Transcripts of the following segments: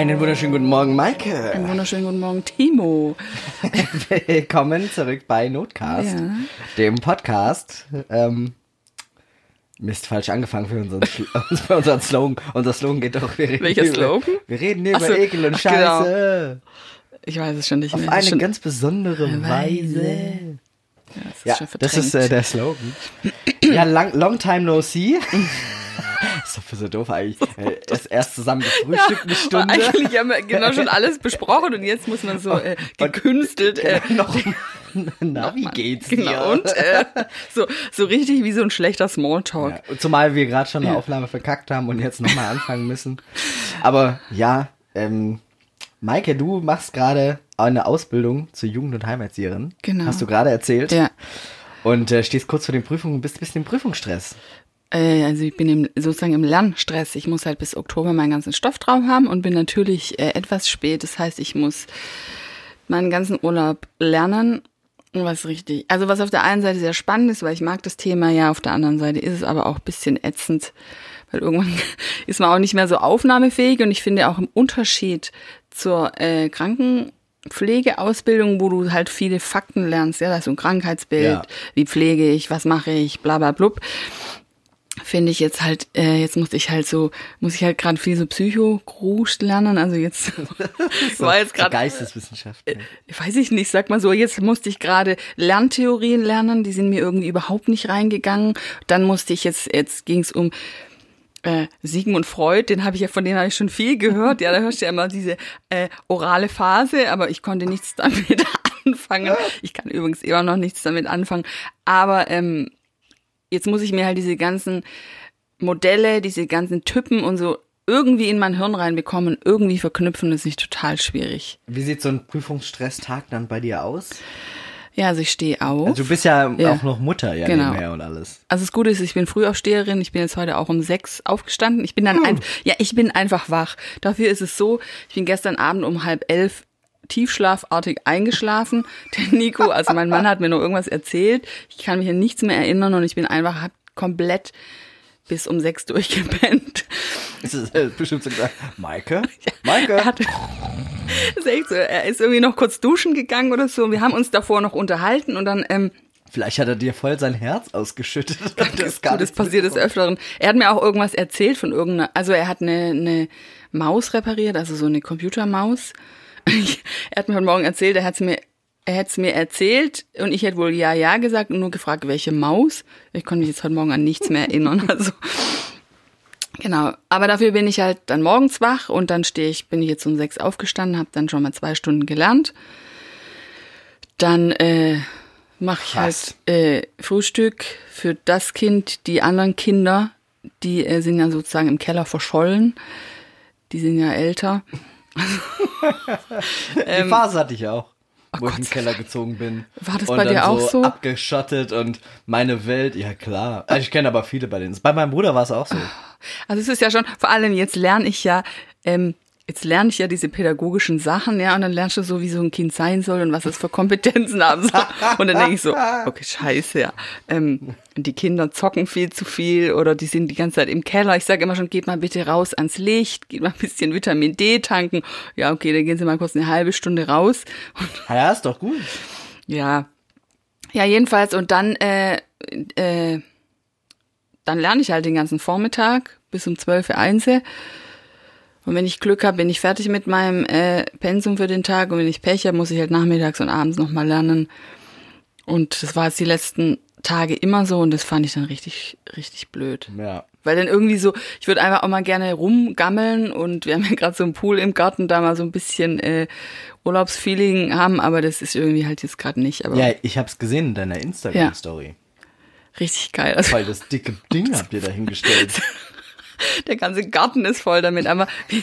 Einen wunderschönen guten Morgen, Maike. Einen wunderschönen guten Morgen, Timo. Willkommen zurück bei Notcast, Ja. dem Podcast. Ähm, Mist, falsch angefangen für unseren, für unseren Slogan. Unser Slogan geht doch, wir Welcher über, Slogan? Wir reden hier Ach über so, Ekel und ach, genau. Scheiße. Ich weiß es schon nicht Auf mehr. eine schon, ganz besondere Weise. ja, das ist Ja, das ist äh, der Slogan. Ja, long, long time no see. ist doch für so doof eigentlich. Äh, Erst, erst zusammen gefrühstückt eine Stunde. Eigentlich haben wir genau schon alles besprochen und jetzt muss man so äh, gekünstelt äh, noch, na, wie geht's dir? genau und äh, so so richtig wie so ein schlechter Smalltalk. Ja, zumal wir gerade schon eine Aufnahme verkackt haben und jetzt nochmal anfangen müssen. Aber ja, ähm, Maike, du machst gerade eine Ausbildung zur Jugend- und Heimerzieherin. Genau. Hast du gerade erzählt. Ja. Und äh, stehst kurz vor den Prüfungen und bist ein bisschen im Prüfungsstress. Äh, also ich bin im, sozusagen im Lernstress. Ich muss halt bis Oktober meinen ganzen Stoff drauf haben und bin natürlich äh, etwas spät. Das heißt, ich muss meinen ganzen Urlaub lernen. Was richtig, also was auf der einen Seite sehr spannend ist, weil ich mag das Thema ja, auf der anderen Seite ist es aber auch ein bisschen ätzend, weil irgendwann ist man auch nicht mehr so aufnahmefähig und ich finde auch im Unterschied zur äh, Krankenpflegeausbildung, wo du halt viele Fakten lernst, ja, da ist so ein Krankheitsbild, Ja. wie pflege ich, was mache ich, bla bla blub finde ich jetzt halt, äh, jetzt musste ich halt so, muss ich halt gerade viel so Psycho-Grusch lernen. Also jetzt war jetzt So gerade, Geisteswissenschaft. äh, weiß ich nicht, sag mal so, jetzt musste ich gerade Lerntheorien lernen, die sind mir irgendwie überhaupt nicht reingegangen. Dann musste ich jetzt, jetzt ging es um äh, Sigmund Freud, den habe ich ja, von denen habe ich schon viel gehört. Ja, da hörst du ja immer diese äh, orale Phase, aber ich konnte nichts damit anfangen. Ich kann übrigens immer noch nichts damit anfangen. Aber ähm, jetzt muss ich mir halt diese ganzen Modelle, diese ganzen Typen und so irgendwie in mein Hirn reinbekommen, irgendwie verknüpfen, das ist nicht total schwierig. Wie sieht so ein Prüfungsstresstag dann bei dir aus? Ja, also ich stehe auf. Also du bist ja, Ja. auch noch Mutter ja Genau. nebenher und alles. Also das Gute ist, ich bin Frühaufsteherin. Ich bin jetzt heute auch um sechs aufgestanden. Ich bin dann ein, ja, ich bin einfach wach. Dafür ist es so, ich bin gestern Abend um halb elf tiefschlafartig eingeschlafen. Der Nico, also mein Mann hat mir noch irgendwas erzählt. Ich kann mich an nichts mehr erinnern und ich bin einfach komplett bis um sechs durchgepennt. Ist es äh, bestimmt so gesagt, Maike? Maike? Er, hat, das ist echt so, er ist irgendwie noch kurz duschen gegangen oder so. Wir haben uns davor noch unterhalten und dann ähm, Vielleicht hat er dir voll sein Herz ausgeschüttet. Das, Gut, das passiert des Öfteren. Er hat mir auch irgendwas erzählt von irgendeiner, also er hat eine, eine Maus repariert, also so eine Computermaus. er hat mir heute Morgen erzählt, er hat's mir, er hätte es mir erzählt und ich hätte wohl ja, ja gesagt und nur gefragt, welche Maus. Ich konnte mich jetzt heute Morgen an nichts mehr erinnern. Also, genau. Aber dafür bin ich halt dann morgens wach und dann stehe ich, bin ich jetzt um sechs aufgestanden, habe dann schon mal zwei Stunden gelernt. Dann äh, mache ich halt äh, Frühstück für das Kind, die anderen Kinder, die äh, sind ja sozusagen im Keller verschollen. Die sind ja älter. Die Phase hatte ich auch. wo ich Gott in den Keller gezogen bin. War das und bei dann dir auch so? Abgeschottet und meine Welt, ja klar. Also ich kenne aber viele bei denen. Bei meinem Bruder war es auch so. Also es ist ja schon, vor allem jetzt lerne ich ja, ähm, jetzt lerne ich ja diese pädagogischen Sachen, ja, und dann lernst du so, wie so ein Kind sein soll und was es für Kompetenzen haben soll. Und dann denke ich so, okay, scheiße, ja. Ähm, die Kinder zocken viel zu viel oder die sind die ganze Zeit im Keller. Ich sage immer schon, geht mal bitte raus ans Licht, geht mal ein bisschen Vitamin D tanken. Ja, okay, dann gehen sie mal kurz eine halbe Stunde raus. Und Ja, ist doch gut. ja. Ja, jedenfalls, und dann, äh, äh, dann lerne ich halt den ganzen Vormittag bis um 12 Uhr einse. Und wenn ich Glück habe, bin ich fertig mit meinem äh, Pensum für den Tag. Und wenn ich Pech habe, muss ich halt nachmittags und abends nochmal lernen. Und das war jetzt die letzten Tage immer so und das fand ich dann richtig, richtig blöd. Ja. Weil dann irgendwie so, ich würde einfach auch mal gerne rumgammeln und wir haben ja gerade so einen Pool im Garten, da mal so ein bisschen äh, Urlaubsfeeling haben, aber das ist irgendwie halt jetzt gerade nicht. Aber Ja, ich hab's gesehen in deiner Instagram-Story. richtig geil. Also Voll das dicke Ding habt ihr da hingestellt. der ganze Garten ist voll damit. Aber wir,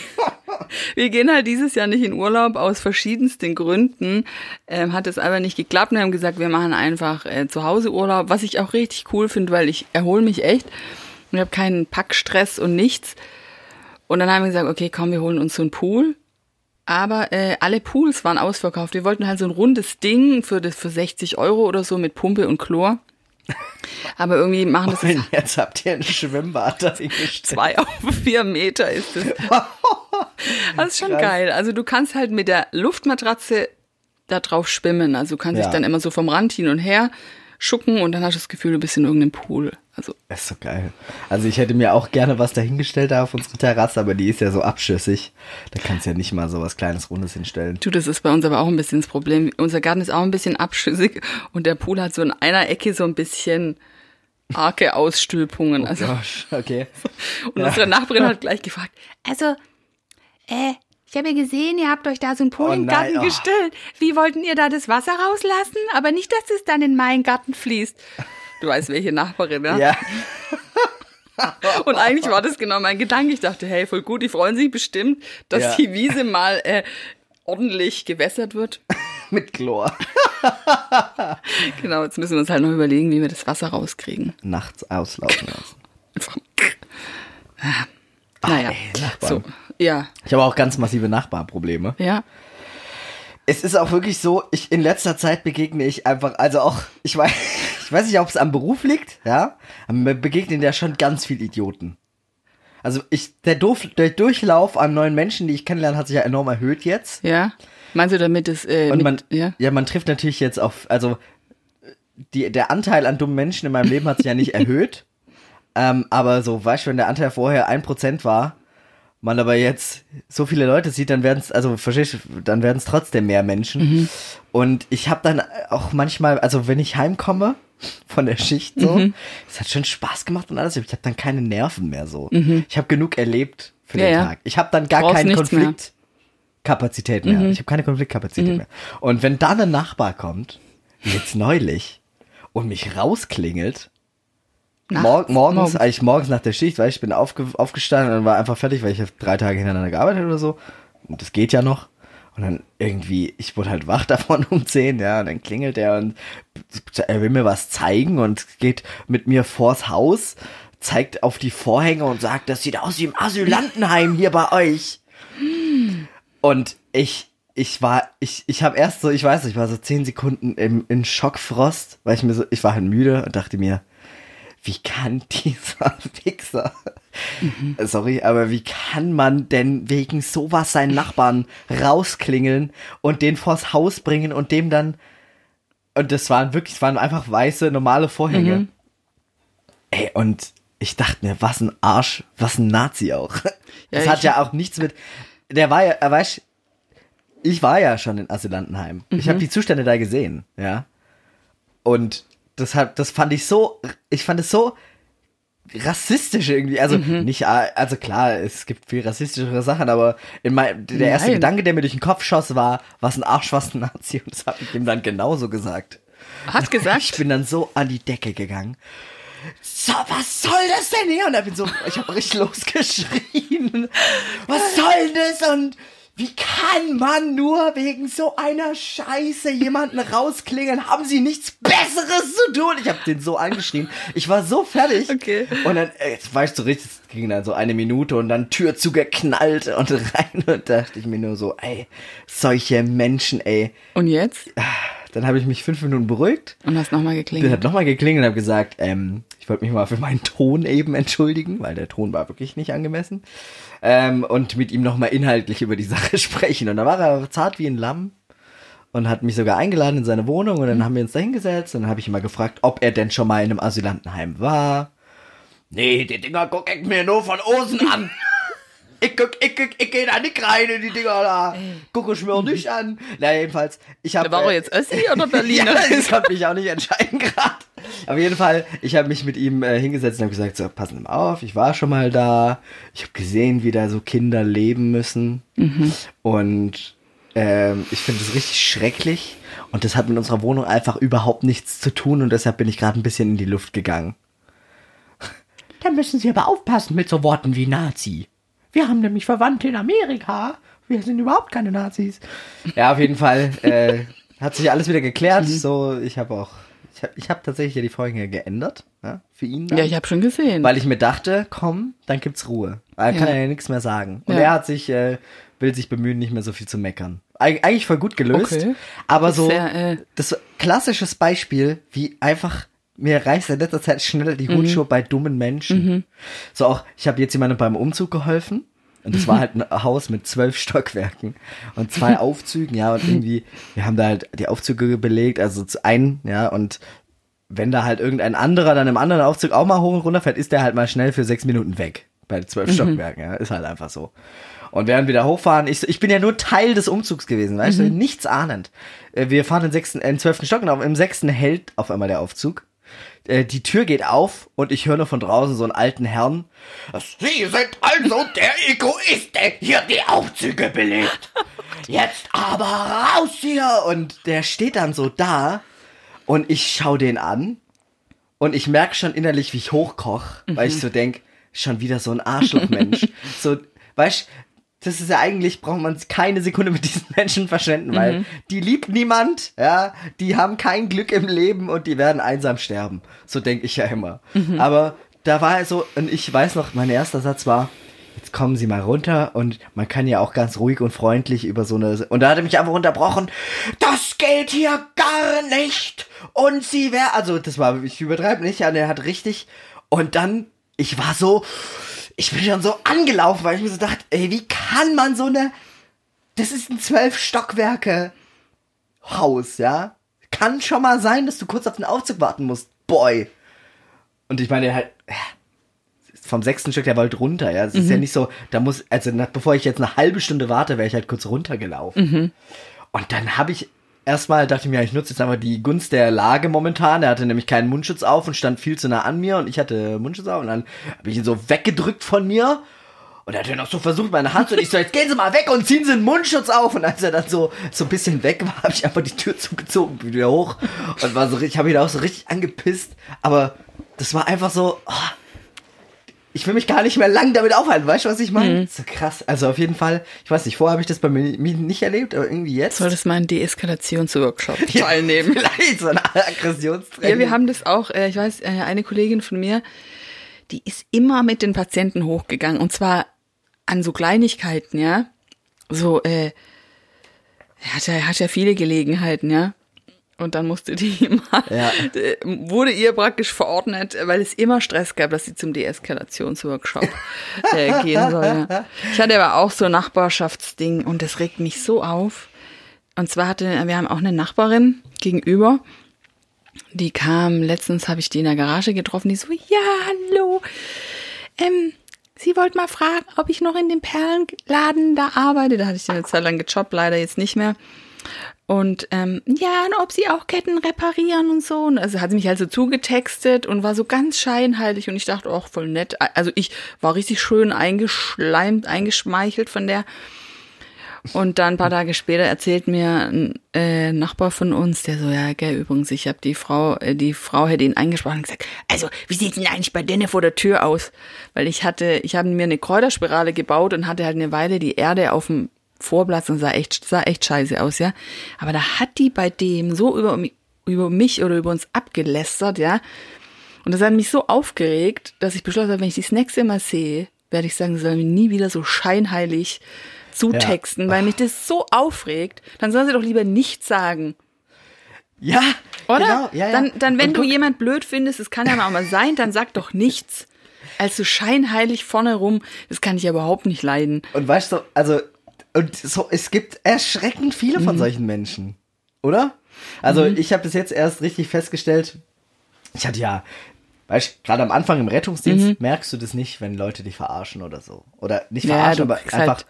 wir gehen halt dieses Jahr nicht in Urlaub aus verschiedensten Gründen. Ähm, hat es aber nicht geklappt und haben gesagt, wir machen einfach äh, zu Hause Urlaub, was ich auch richtig cool finde, weil ich erhole mich echt ich habe keinen Packstress und nichts. Und dann haben wir gesagt, okay, komm, wir holen uns so einen Pool. Aber äh, alle Pools waren ausverkauft. Wir wollten halt so ein rundes Ding für, das, für 60 Euro oder so mit Pumpe und Chlor. Aber irgendwie machen das Und jetzt habt ihr ein Schwimmbad da hingestellt. zwei auf vier Meter ist es. Das ist schon Krass. geil. Also du kannst halt mit der Luftmatratze da drauf schwimmen. Also du kannst Ja. dich dann immer so vom Rand hin und her schucken und dann hast du das Gefühl, du bist in irgendeinem Pool. Also Das ist so geil. Also ich hätte mir auch gerne was dahingestellt da auf unsere Terrasse, aber die ist ja so abschüssig. Da kannst du ja nicht mal so was kleines Rundes hinstellen. Du, das ist bei uns aber auch ein bisschen das Problem. Unser Garten ist auch ein bisschen abschüssig und der Pool hat so in einer Ecke so ein bisschen arge Ausstülpungen. Also, Gosh, okay. und unsere Nachbarin hat gleich gefragt, also, äh, ich habe ja gesehen, ihr habt euch da so einen Pool Oh nein, Garten oh. gestellt. Wie wollten ihr da das Wasser rauslassen? Aber nicht, dass es dann in meinen Garten fließt. Du weißt, welche Nachbarin, ne? Ja, Und eigentlich war das genau mein Gedanke. Ich dachte, hey, voll gut, die freuen sich bestimmt, dass Ja. die Wiese mal äh, ordentlich gewässert wird. mit Chlor. Genau, jetzt müssen wir uns halt noch überlegen, wie wir das Wasser rauskriegen. Nachts auslaufen lassen. Einfach. Ah, naja, ey, Nachbarn. so, ja, Ich habe auch ganz massive Nachbarprobleme. ja. Es ist auch wirklich so, ich in letzter Zeit begegne ich einfach, also auch, ich weiß, ich weiß nicht, ob es am Beruf liegt, ja, aber mir begegnen ja schon ganz viel Idioten. Also ich, der, Durf, der Durchlauf an neuen Menschen, die ich kennenlerne, hat sich ja enorm erhöht jetzt. Ja. Meinst du damit es äh, Und mit, man, ja? ja, man trifft natürlich jetzt auf, also die, der Anteil an dummen Menschen in meinem Leben hat sich ja nicht erhöht. Ähm, aber so, weißt du, wenn der Anteil vorher 1% war, man aber jetzt so viele Leute sieht, dann werden es, also verstehst du, dann werden es trotzdem mehr Menschen. Und ich habe dann auch manchmal, also wenn ich heimkomme von der Schicht so, es hat schon Spaß gemacht und alles, ich habe dann keine Nerven mehr so. Ich habe genug erlebt für Ja, den ja. Tag. Ich habe dann gar Brauchst keinen nichts mehr. Konflikt. Kapazität mehr. Ich habe keine Konfliktkapazität mehr. Und wenn dann ein Nachbar kommt, wie jetzt neulich, und mich rausklingelt? Mor morgens, Morgens. eigentlich morgens nach der Schicht, weil ich bin aufge aufgestanden und war einfach fertig, weil ich drei Tage hintereinander gearbeitet oder so. Und das geht ja noch. Und dann irgendwie, ich wurde halt wach davon um 10, ja, und dann klingelt er und er will mir was zeigen und geht mit mir vors Haus, zeigt auf die Vorhänge und sagt, das sieht aus wie im Asylantenheim hier bei euch. Und ich, ich war, ich, ich habe erst so, ich weiß nicht, ich war so zehn Sekunden im, in Schockfrost, weil ich mir so, ich war halt müde und dachte mir, wie kann dieser Wichser, sorry, aber wie kann man denn wegen sowas seinen Nachbarn rausklingeln und den vors Haus bringen und dem dann, und das waren wirklich, es waren einfach weiße, normale Vorhänge. Ey, und ich dachte mir, was ein Arsch, was ein Nazi auch. Ja, das hat ich- ja auch nichts mit, der war ja, er weiß, ich war ja schon in Asylantenheim. Ich Mhm. habe die Zustände da gesehen, ja. Und das hat, das fand ich so, ich fand es so rassistisch irgendwie. Also Mhm. nicht, also klar, es gibt viel rassistischere Sachen, aber in mein, der erste Nein. Gedanke, der mir durch den Kopf schoss, war, was ein Arsch, was ein Nazi. Und das habe ich ihm dann genauso gesagt. Hat Ich gesagt, bin dann so an die Decke gegangen. So, was soll das denn hier? Und ich bin so, ich habe richtig losgeschrien. Was soll das? Und wie kann man nur wegen so einer Scheiße jemanden rausklingeln? Haben sie nichts Besseres zu tun? Ich habe den so angeschrien. Ich war so fertig. Okay. Und dann, äh, jetzt weißt du richtig, es ging dann so eine Minute und dann Tür zugeknallt und rein und dachte ich mir nur so, ey, solche Menschen, ey. und jetzt? Dann habe ich mich fünf Minuten beruhigt. Und hast nochmal geklingelt. hat nochmal geklingelt und habe gesagt, ähm, ich wollte mich mal für meinen Ton eben entschuldigen, weil der Ton war wirklich nicht angemessen. Ähm, und mit ihm nochmal inhaltlich über die Sache sprechen. Und da war er zart wie ein Lamm und hat mich sogar eingeladen in seine Wohnung und dann haben wir uns da hingesetzt und dann habe ich ihn mal gefragt, ob er denn schon mal in einem Asylantenheim war. Nee, die Dinger guck ich mir nur von außen an. Ich guck, ich guck, ich geh da nicht rein in die Dinger da. Guck ich mir auch nicht an. Na, jedenfalls, ich habe. War er jetzt Össi oder Berliner? ja, ich konnte mich auch nicht entscheiden gerade. Auf jeden Fall, ich habe mich mit ihm äh, hingesetzt und habe gesagt, so, passen mal auf, ich war schon mal da. Ich habe gesehen, wie da so Kinder leben müssen. Und ähm, ich finde es richtig schrecklich. Und das hat mit unserer Wohnung einfach überhaupt nichts zu tun. Und deshalb bin ich gerade ein bisschen in die Luft gegangen. Da müssen Sie aber aufpassen mit so Worten wie Nazi. Wir haben nämlich Verwandte in Amerika. Wir sind überhaupt keine Nazis. Ja, auf jeden Fall äh, hat sich alles wieder geklärt. So, ich habe auch, ich habe ich hab tatsächlich ja die Vorhänge geändert ja, für ihn. Dann, Ja, ich habe schon gesehen. weil ich mir dachte, komm, dann gibt's Ruhe. Er kann Ja. ja nichts mehr sagen. Und Ja. er hat sich, äh, will sich bemühen, nicht mehr so viel zu meckern. Eig eigentlich voll gut gelöst. Okay. Aber Das so, sehr, äh, das klassisches Beispiel, wie einfach mir reißt in letzter Zeit schneller die Hutschnur bei dummen Menschen. So auch, ich habe jetzt jemandem beim Umzug geholfen. Und das war halt ein Haus mit zwölf Stockwerken und zwei Aufzügen, ja, und irgendwie, wir haben da halt die Aufzüge belegt, also zu einen, ja, und wenn da halt irgendein anderer dann im anderen Aufzug auch mal hoch und runter fährt, ist der halt mal schnell für sechs Minuten weg. Bei zwölf Stockwerken, ja, ist halt einfach so. Und während wir da hochfahren, ich, ich bin ja nur Teil des Umzugs gewesen, weißt du, nichts ahnend. Äh, Wir fahren in den sechsten, äh, in den zwölften Stock und im sechsten hält auf einmal der Aufzug. Äh, Die Tür geht auf und ich höre nur von draußen so einen alten Herrn. Sie sind also der Egoist, der hier die Aufzüge belegt. Jetzt aber raus hier! Und der steht dann so da und ich schau den an und ich merke schon innerlich, wie ich hochkoch, weil ich so denk, schon wieder so ein Arschlochmensch. so, weißt das ist ja eigentlich, braucht man keine Sekunde mit diesen Menschen verschwenden, weil die liebt niemand, ja, die haben kein Glück im Leben und die werden einsam sterben. So denke ich ja immer. Aber da war er so, und ich weiß noch, mein erster Satz war, jetzt kommen Sie mal runter und man kann ja auch ganz ruhig und freundlich über so eine, und da hat er mich einfach unterbrochen, das geht hier gar nicht und Sie wär, also das war, ich übertreibe nicht, ja, der hat richtig, und dann, ich war so, ich bin schon so angelaufen, weil ich mir so dachte, ey, wie kann man so eine, das ist ein zwölf Stockwerke Haus, ja? Kann schon mal sein, dass du kurz auf den Aufzug warten musst, boy. Und ich meine, halt, ja, vom sechsten Stück, der wollte runter, ja. Es ist ja nicht so, da muss, also bevor ich jetzt eine halbe Stunde warte, wäre ich halt kurz runtergelaufen. Und dann habe ich erstmal, dachte ich mir, ich nutze jetzt einfach die Gunst der Lage momentan. Er hatte nämlich keinen Mundschutz auf und stand viel zu nah an mir und ich hatte Mundschutz auf und dann habe ich ihn so weggedrückt von mir. Und er hat dann noch so versucht, meine Hand zu, und ich so, jetzt gehen Sie mal weg und ziehen Sie den Mundschutz auf. Und als er dann so, so ein bisschen weg war, habe ich einfach die Tür zugezogen, wieder hoch und war so, ich habe ihn auch so richtig angepisst. Aber das war einfach so, oh, ich will mich gar nicht mehr lang damit aufhalten, weißt du, was ich meine? So krass. Also auf jeden Fall, ich weiß nicht, vorher habe ich das bei mir nicht erlebt, aber irgendwie jetzt. Solltest mal einen Deeskalationsworkshop teilnehmen. Vielleicht so ein Aggressionstraining. Ja, wir haben das auch, äh, ich weiß, äh, eine Kollegin von mir, die ist immer mit den Patienten hochgegangen und zwar an so Kleinigkeiten, ja. So, äh, er hat ja, er hat ja viele Gelegenheiten, ja. Und dann musste die immer, Ja. wurde ihr praktisch verordnet, weil es immer Stress gab, dass sie zum Deeskalationsworkshop äh, gehen soll. Ja. Ich hatte aber auch so ein Nachbarschaftsding und das regt mich so auf. Und zwar hatte, wir haben auch eine Nachbarin gegenüber, die kam, letztens habe ich die in der Garage getroffen, die so, ja, hallo, ähm, sie wollte mal fragen, ob ich noch in dem Perlenladen da arbeite. Da hatte ich eine Zeit lang gejobbt, leider jetzt nicht mehr. Und ähm, ja, und ob sie auch Ketten reparieren und so. Und also hat sie mich halt so zugetextet und war so ganz scheinheilig. Und ich dachte, auch voll nett. Also ich war richtig schön eingeschleimt, eingeschmeichelt von der. Und dann ein paar Tage später erzählt mir ein äh, Nachbar von uns, der so, ja, gell, übrigens, ich habe die Frau, äh, die Frau hätte ihn angesprochen und gesagt, also, wie sieht's denn eigentlich bei denen vor der Tür aus? Weil ich hatte, ich habe mir eine Kräuterspirale gebaut und hatte halt eine Weile die Erde auf dem Vorplatz und sah echt, sah echt scheiße aus, ja. Aber da hat die bei dem so über, über mich oder über uns abgelästert, ja. Und das hat mich so aufgeregt, dass ich beschlossen habe, wenn ich die das nächste Mal sehe, werde ich sagen, sie sollen mir nie wieder so scheinheilig zutexten, weil mich das so aufregt. Dann sollen sie doch lieber nichts sagen. Ja, Oder? Genau, ja, ja. Dann, dann wenn Und du guck, jemand blöd findest, das kann ja auch mal sein, dann sag doch nichts. Also scheinheilig vorne rum, das kann ich ja überhaupt nicht leiden. Und weißt du, also, und so, es gibt erschreckend viele Mhm. von solchen Menschen. Oder? Also, ich habe bis jetzt erst richtig festgestellt, ich hatte ja, weißt du, gerade am Anfang im Rettungsdienst merkst du das nicht, wenn Leute dich verarschen oder so. Oder nicht Mhm. Ja, verarschen, du aber kriegst einfach. halt-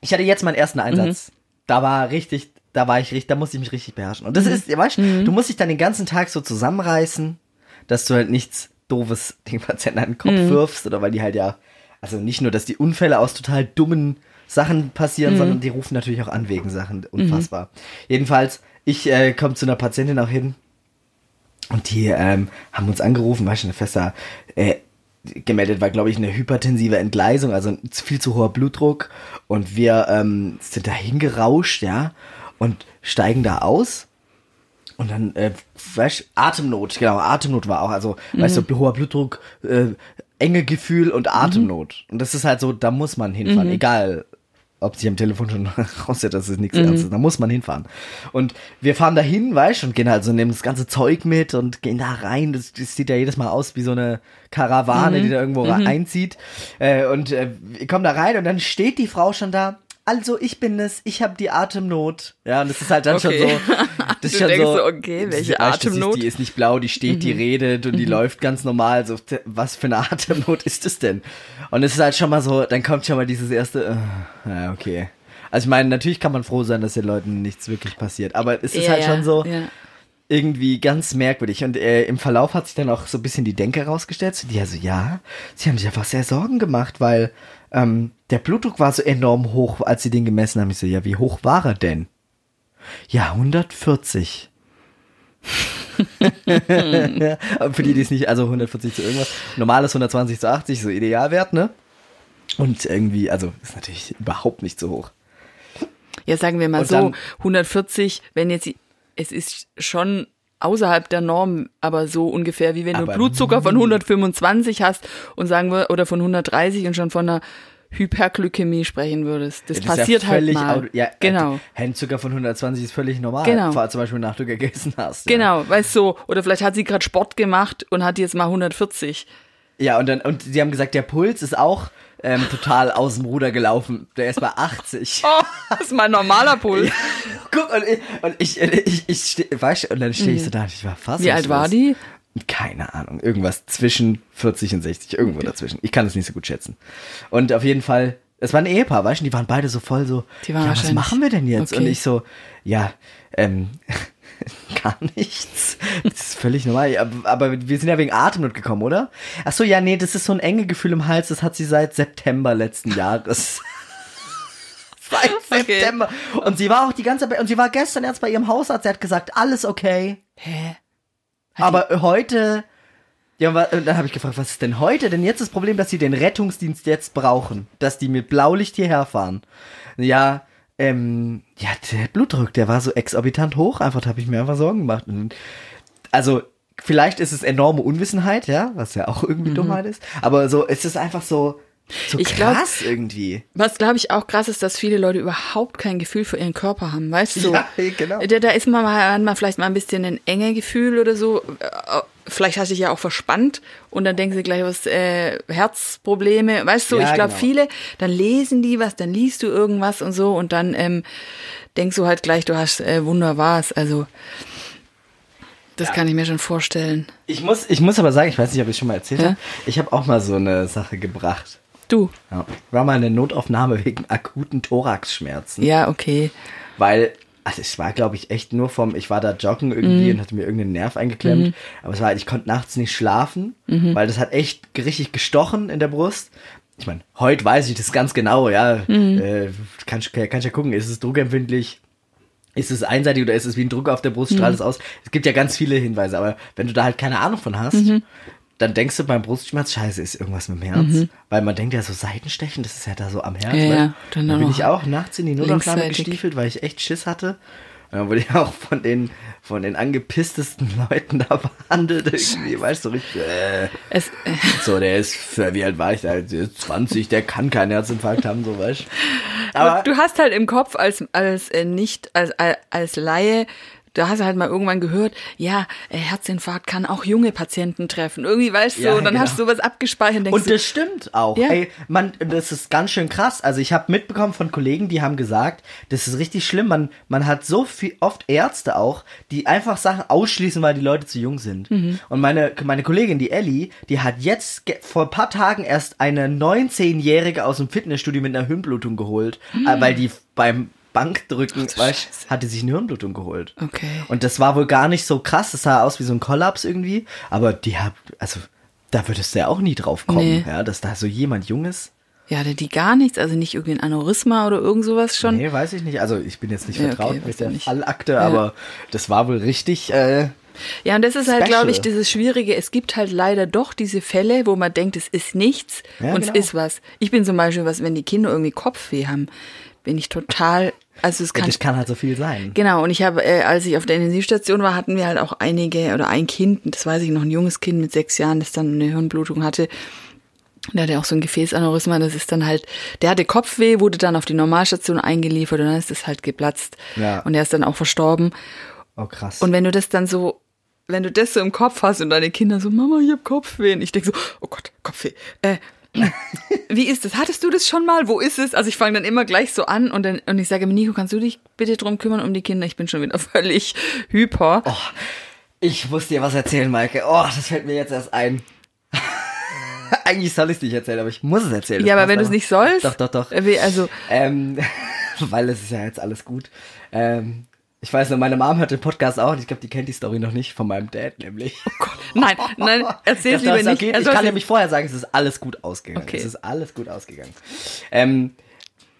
Ich hatte jetzt meinen ersten Einsatz. Mhm. Da war richtig, da war ich richtig, da musste ich mich richtig beherrschen. Und das ist, weißt du, du musst dich dann den ganzen Tag so zusammenreißen, dass du halt nichts doofes den Patienten an den Kopf wirfst oder weil die halt ja, also nicht nur, dass die Unfälle aus total dummen Sachen passieren, sondern die rufen natürlich auch an wegen Sachen. Unfassbar. Jedenfalls, ich äh, komme zu einer Patientin auch hin und die ähm, haben uns angerufen, du, eine fester, äh, gemeldet war, glaube ich, eine hypertensive Entgleisung, also viel zu hoher Blutdruck. Und wir ähm, sind da hingerauscht, ja, und steigen da aus. Und dann, äh, weißt Atemnot, genau, Atemnot war auch, also, weißt du, hoher Blutdruck, äh, enge Gefühl und Atemnot. Und das ist halt so, da muss man hinfahren, egal ob sie am Telefon schon raushört, dass es nichts Mhm. Ernstes ist. Da muss man hinfahren. Und wir fahren dahin, weißt du, und gehen halt so, nehmen das ganze Zeug mit und gehen da rein. Das, das sieht ja jedes Mal aus wie so eine Karawane, die da irgendwo Mhm. einzieht. Äh, und äh, wir kommen da rein und dann steht die Frau schon da. Also ich bin es, ich habe die Atemnot. Ja, und das ist halt dann Okay. schon so. Das ist Du schon denkst so, okay, ist- welche siehst, Atemnot? Mhm. Die ist nicht blau, die steht, die redet und die läuft ganz normal. So, was für eine Atemnot ist das denn? Und es ist halt schon mal so, dann kommt schon mal dieses erste, äh, ja, okay. Also ich meine, natürlich kann man froh sein, dass den Leuten nichts wirklich passiert, aber es ist Ja, halt schon so ja. irgendwie ganz merkwürdig. Und äh, im Verlauf hat sich dann auch so ein bisschen die Denke rausgestellt. So, die also, ja, sie haben sich einfach sehr Sorgen gemacht, weil ähm, der blutdruck war so enorm hoch, als sie den gemessen haben. Ich so, ja, wie hoch war er denn? Ja, 140. Aber Für die, die es nicht, also 140 zu irgendwas. Normales 120 zu 80, so Idealwert, ne? Und irgendwie, also ist natürlich überhaupt nicht so hoch. Ja, sagen wir mal Und so, dann- 140, wenn jetzt, es ist schon außerhalb der Norm, aber so ungefähr wie wenn Aber du Blutzucker von 125 hast und sagen wir, oder von 130 und schon von einer Hyperglykämie sprechen würdest. Das, Ja, ist passiert ja halt mal. Ja, genau. äh, Handzucker von 120 ist völlig normal. Genau. Vor- Zum Beispiel nach du gegessen hast. Genau, weißt du, so. oder vielleicht hat sie gerade Sport gemacht und hat jetzt mal 140. Ja. ja, und dann, und sie haben gesagt, der Puls ist auch ähm, total aus dem Ruder gelaufen. Der ist bei 80. Oh, das ist mein normaler Puls. Guck, und ich, und ich, ich, ich steh, weißt und dann stehe ich so da, und ich war fast. Mhm. Wie alt war die? Keine Ahnung, irgendwas zwischen 40 und 60, irgendwo dazwischen. Ich kann es nicht so gut schätzen. Und auf jeden Fall, es war ein Ehepaar, weißt du, die waren beide so voll so, Die waren ja, was machen wir denn jetzt? Und Okay. ich so, ja, ähm, gar nichts. Das ist völlig normal. Aber, aber wir sind ja wegen Atemnot gekommen, oder? Ach so, ja, nee, das ist so ein enge Gefühl im Hals, das hat sie seit September letzten Jahres. seit Okay. September. Und sie war auch die ganze Zeit, bei- und sie war gestern erst bei ihrem Hausarzt, sie hat gesagt, alles okay. Hä? Aber heute, ja, und dann habe ich gefragt, was ist denn heute? Denn jetzt das Problem, dass sie den Rettungsdienst jetzt brauchen, dass die mit Blaulicht hierher fahren. Ja, ähm, ja, der Blutdruck, der war so exorbitant hoch, einfach, da habe ich mir einfach Sorgen gemacht. Und, also, vielleicht ist es enorme Unwissenheit, ja, was ja auch irgendwie Dummheit ist, aber so, es ist einfach so, so Mhm. Ich glaub- krass irgendwie. Was, glaube ich, auch krass ist, dass viele Leute überhaupt kein Gefühl für ihren Körper haben, weißt du? Ja, genau. Da, da ist man mal, hat man vielleicht mal ein bisschen ein enge Gefühl oder so. Vielleicht hast du dich ja auch verspannt und dann denken sie gleich was, äh, Herzprobleme, weißt du? Ja, ich glaube, genau. viele, dann lesen die was, dann liest du irgendwas und so und dann ähm, denkst du halt gleich, du hast äh, wunderbares. Also, das kann ich mir schon vorstellen. Ich muss, ich muss aber sagen, ich weiß nicht, ob ich schon mal erzählt Ja? habe, ich habe auch mal so eine Sache gebracht. Du? Ja. War mal eine Notaufnahme wegen akuten Thoraxschmerzen. Ja, okay. Weil, also es war, glaube ich, echt nur vom, ich war da joggen irgendwie Mhm. und hatte mir irgendeinen Nerv eingeklemmt. Aber es war halt, ich konnte nachts nicht schlafen, Mhm. weil das hat echt richtig gestochen in der Brust. Ich meine, heute weiß ich das ganz genau, ja. Mhm. Äh, kannst, kannst ja gucken, ist es druckempfindlich? Ist es einseitig oder ist es wie ein Druck auf der Brust, Mhm. strahlt es aus? Es gibt ja ganz viele Hinweise, aber wenn du da halt keine Ahnung von hast, Mhm. Dann denkst du beim Brustschmerz, scheiße, ist irgendwas mit dem Herz. Weil man denkt ja so Seitenstechen, das ist ja da so am Herz. Mhm. Ja, ne? ja. Dann Dann bin ich auch nachts in die Notaufnahme gestiefelt, weil ich echt Schiss hatte. Und dann wurde ich auch von den, von den angepisstesten Leuten da behandelt. Irgendwie, weißt du, so richtig, äh, Es, äh, so, der ist, für, wie alt war ich da? 20, der kann keinen Herzinfarkt haben, so, weißt du. Aber, du hast halt im Kopf als als äh, nicht als, als Laie da hast du halt mal irgendwann gehört, ja, äh, Herzinfarkt kann auch junge Patienten treffen. Irgendwie weißt du, Ja, und dann genau. hast du sowas abgespeichert und Und das stimmt auch. Ja. Ey, man, das ist ganz schön krass. Also ich habe mitbekommen von Kollegen, die haben gesagt, das ist richtig schlimm. Man, man hat so viel, oft Ärzte auch, die einfach Sachen ausschließen, weil die Leute zu jung sind. Mhm. Und meine, meine Kollegin, die Ellie, die hat jetzt vor ein paar Tagen erst eine 19-Jährige aus dem Fitnessstudio mit einer Hirnblutung geholt, Mhm. äh, weil die beim Bankdrücken, weißt, hatte sich eine Hirnblutung geholt. Okay. Und das war wohl gar nicht so krass. Das sah aus wie so ein Kollaps irgendwie. Aber die hat, also, da würdest du ja auch nie drauf kommen, Nee. ja, dass da so jemand Junges. Ja, hatte die gar nichts, also nicht irgendwie ein Aneurysma oder irgend sowas schon. Nee, weiß ich nicht. Also, ich bin jetzt nicht Ja, vertraut okay, mit der nicht. Fallakte, aber das war wohl richtig, äh, Ja, und das ist halt, Special. glaube ich, dieses Schwierige. Es gibt halt leider doch diese Fälle, wo man denkt, es ist nichts Ja, und genau. es ist was. Ich bin zum Beispiel was, wenn die Kinder irgendwie Kopfweh haben, bin ich total, also es kann das kann halt so viel sein. Genau, und ich habe, äh, als ich auf der Intensivstation war, hatten wir halt auch einige oder ein Kind, das weiß ich noch, ein junges Kind mit sechs Jahren, das dann eine Hirnblutung hatte. Der hatte auch so ein Gefäßaneurysma, das ist dann halt, der hatte Kopfweh, wurde dann auf die Normalstation eingeliefert und dann ist es halt geplatzt. Ja. Und er ist dann auch verstorben. Oh, krass. Und wenn du das dann so, wenn du das so im Kopf hast und deine Kinder so, Mama, ich hab Kopfweh. Und ich denke so, oh Gott, Kopfweh. Äh, wie ist das? Hattest du das schon mal? Wo ist es? Also ich fange dann immer gleich so an und dann und ich sage mir, Nico, kannst du dich bitte drum kümmern um die Kinder? Ich bin schon wieder völlig hyper. oh, ich muss dir was erzählen, Maike. Oh, das fällt mir jetzt erst ein. Eigentlich soll ich es nicht erzählen, aber ich muss es erzählen. Ja, aber wenn du es nicht sollst. Doch, doch, doch. äh, Also, Ähm, weil es ist ja jetzt alles gut. Ähm, ich weiß nur, meine Mom hört den Podcast auch und ich glaube, die kennt die Story noch nicht von meinem Dad, nämlich. nein, nein, erzähl lieber nicht. gehen. Also, ich kann nämlich vorher sagen, es ist alles gut ausgegangen. Okay. Es ist alles gut ausgegangen. Ähm,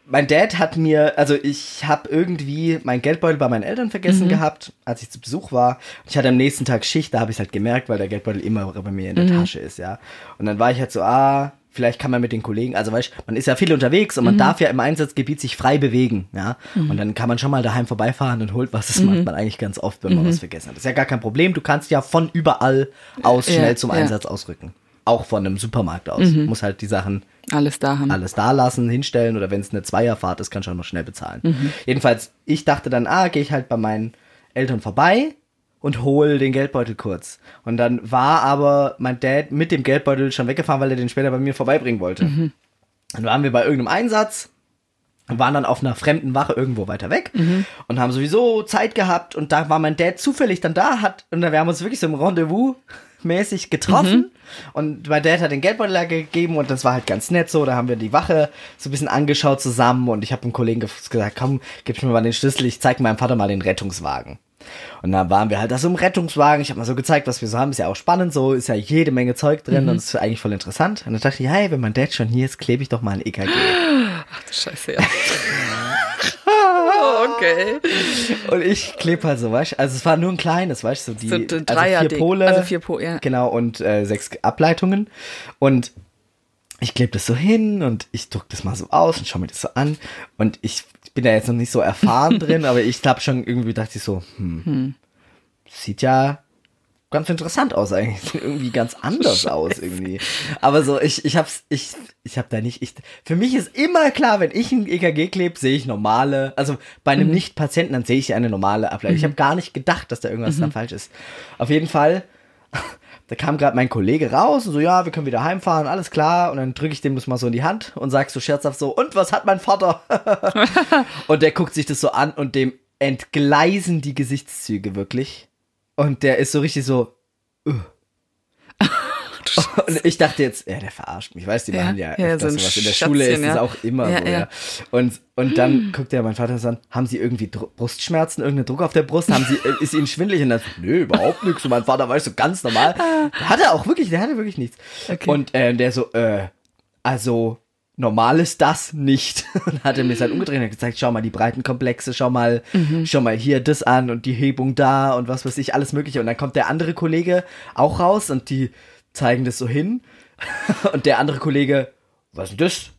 mein Dad hat mir, also ich habe irgendwie meinen Geldbeutel bei meinen Eltern Mhm. vergessen gehabt, als ich zu Besuch war. Ich hatte am nächsten Tag Schicht, da habe ich halt gemerkt, weil der Geldbeutel immer bei mir in der Mhm. Tasche ist, ja. Und dann war ich halt so, ah, vielleicht kann man mit den Kollegen, also weißt, man ist ja viel unterwegs Mhm. und man darf ja im Einsatzgebiet sich frei bewegen, ja. Und dann kann man schon mal daheim vorbeifahren und holt was. Das Mhm. macht man eigentlich ganz oft, wenn man was vergessen hat. Das ist ja gar kein Problem. Du kannst ja von überall aus Ja, schnell zum ja. Einsatz ausrücken. Auch von einem Supermarkt aus. Muss halt die Sachen alles da haben. alles da lassen, hinstellen oder wenn es eine Zweierfahrt ist, kannst du auch noch schnell bezahlen. Jedenfalls, ich dachte dann, ah, gehe ich halt bei meinen Eltern vorbei und hol den Geldbeutel kurz. Und dann war aber mein Dad mit dem Geldbeutel schon weggefahren, weil er den später bei mir vorbeibringen wollte. Dann waren wir bei irgendeinem Einsatz und waren dann auf einer fremden Wache irgendwo weiter weg und haben sowieso Zeit gehabt und da war mein Dad zufällig dann da hat und dann wir haben uns wirklich so im Rendezvous mäßig getroffen und mein Dad hat den Geldbeutel da gegeben und das war halt ganz nett so, da haben wir die Wache so ein bisschen angeschaut zusammen und ich habe einem Kollegen ge- gesagt, komm, gib mir mal den Schlüssel, ich zeig meinem Vater mal den Rettungswagen. Und dann waren wir halt da so im Rettungswagen. Ich habe mal so gezeigt, was wir so haben. Ist ja auch spannend so. Ist ja jede Menge Zeug drin und ist eigentlich voll interessant. Und dann dachte ich, hey, wenn mein Dad schon hier ist, klebe ich doch mal ein EKG. Ach du Scheiße, ja. oh, okay. Und ich klebe halt so, weißt du, also es war nur ein kleines, weißt du, so die So also vier Pole, Also vier Po- ja. genau, und äh, sechs Ableitungen. Und ich klebe das so hin und ich druck das mal so aus und schau mir das so an. Und ich bin da jetzt noch nicht so erfahren drin, aber ich glaube schon irgendwie dachte ich so, hm, sieht ja ganz interessant aus eigentlich, sieht irgendwie ganz anders aus irgendwie. Aber so ich ich hab's ich ich hab da nicht ich für mich ist immer klar, wenn ich ein EKG klebe, sehe ich normale, also bei einem Nicht-Patienten dann sehe ich eine normale Ableitung. Ich habe gar nicht gedacht, dass da irgendwas dann falsch ist. Auf jeden Fall da kam gerade mein Kollege raus und so, ja, wir können wieder heimfahren, alles klar. Und dann drücke ich dem das mal so in die Hand und sag so scherzhaft so, und was hat mein Vater? und der guckt sich das so an und dem entgleisen die Gesichtszüge wirklich. Und der ist so richtig so. "Ugh." Und ich dachte jetzt, ja, der verarscht mich. Weißt du, die Ja, machen ja, ja, so sowas. In der Schule ist Schatzchen, es ja. auch immer Ja, so, ja. ja. Und, und dann guckt der mein Vater so an, haben Sie irgendwie Dr Brustschmerzen, irgendeinen Druck auf der Brust? Haben Sie, äh, ist Ihnen schwindelig? Und dann, so, nö, überhaupt nichts. Und mein Vater war so ganz normal. Der hatte auch wirklich, der hatte wirklich nichts. Okay. Und äh, der so, äh, also normal ist das nicht. Und hat er mir das halt umgedreht und gezeigt, schau mal die Breitenkomplexe, schau mal, schau mal hier das an und die Hebung da und was weiß ich, alles mögliche. Und dann kommt der andere Kollege auch raus und die zeigen das so hin. Und der andere Kollege, was ist denn das?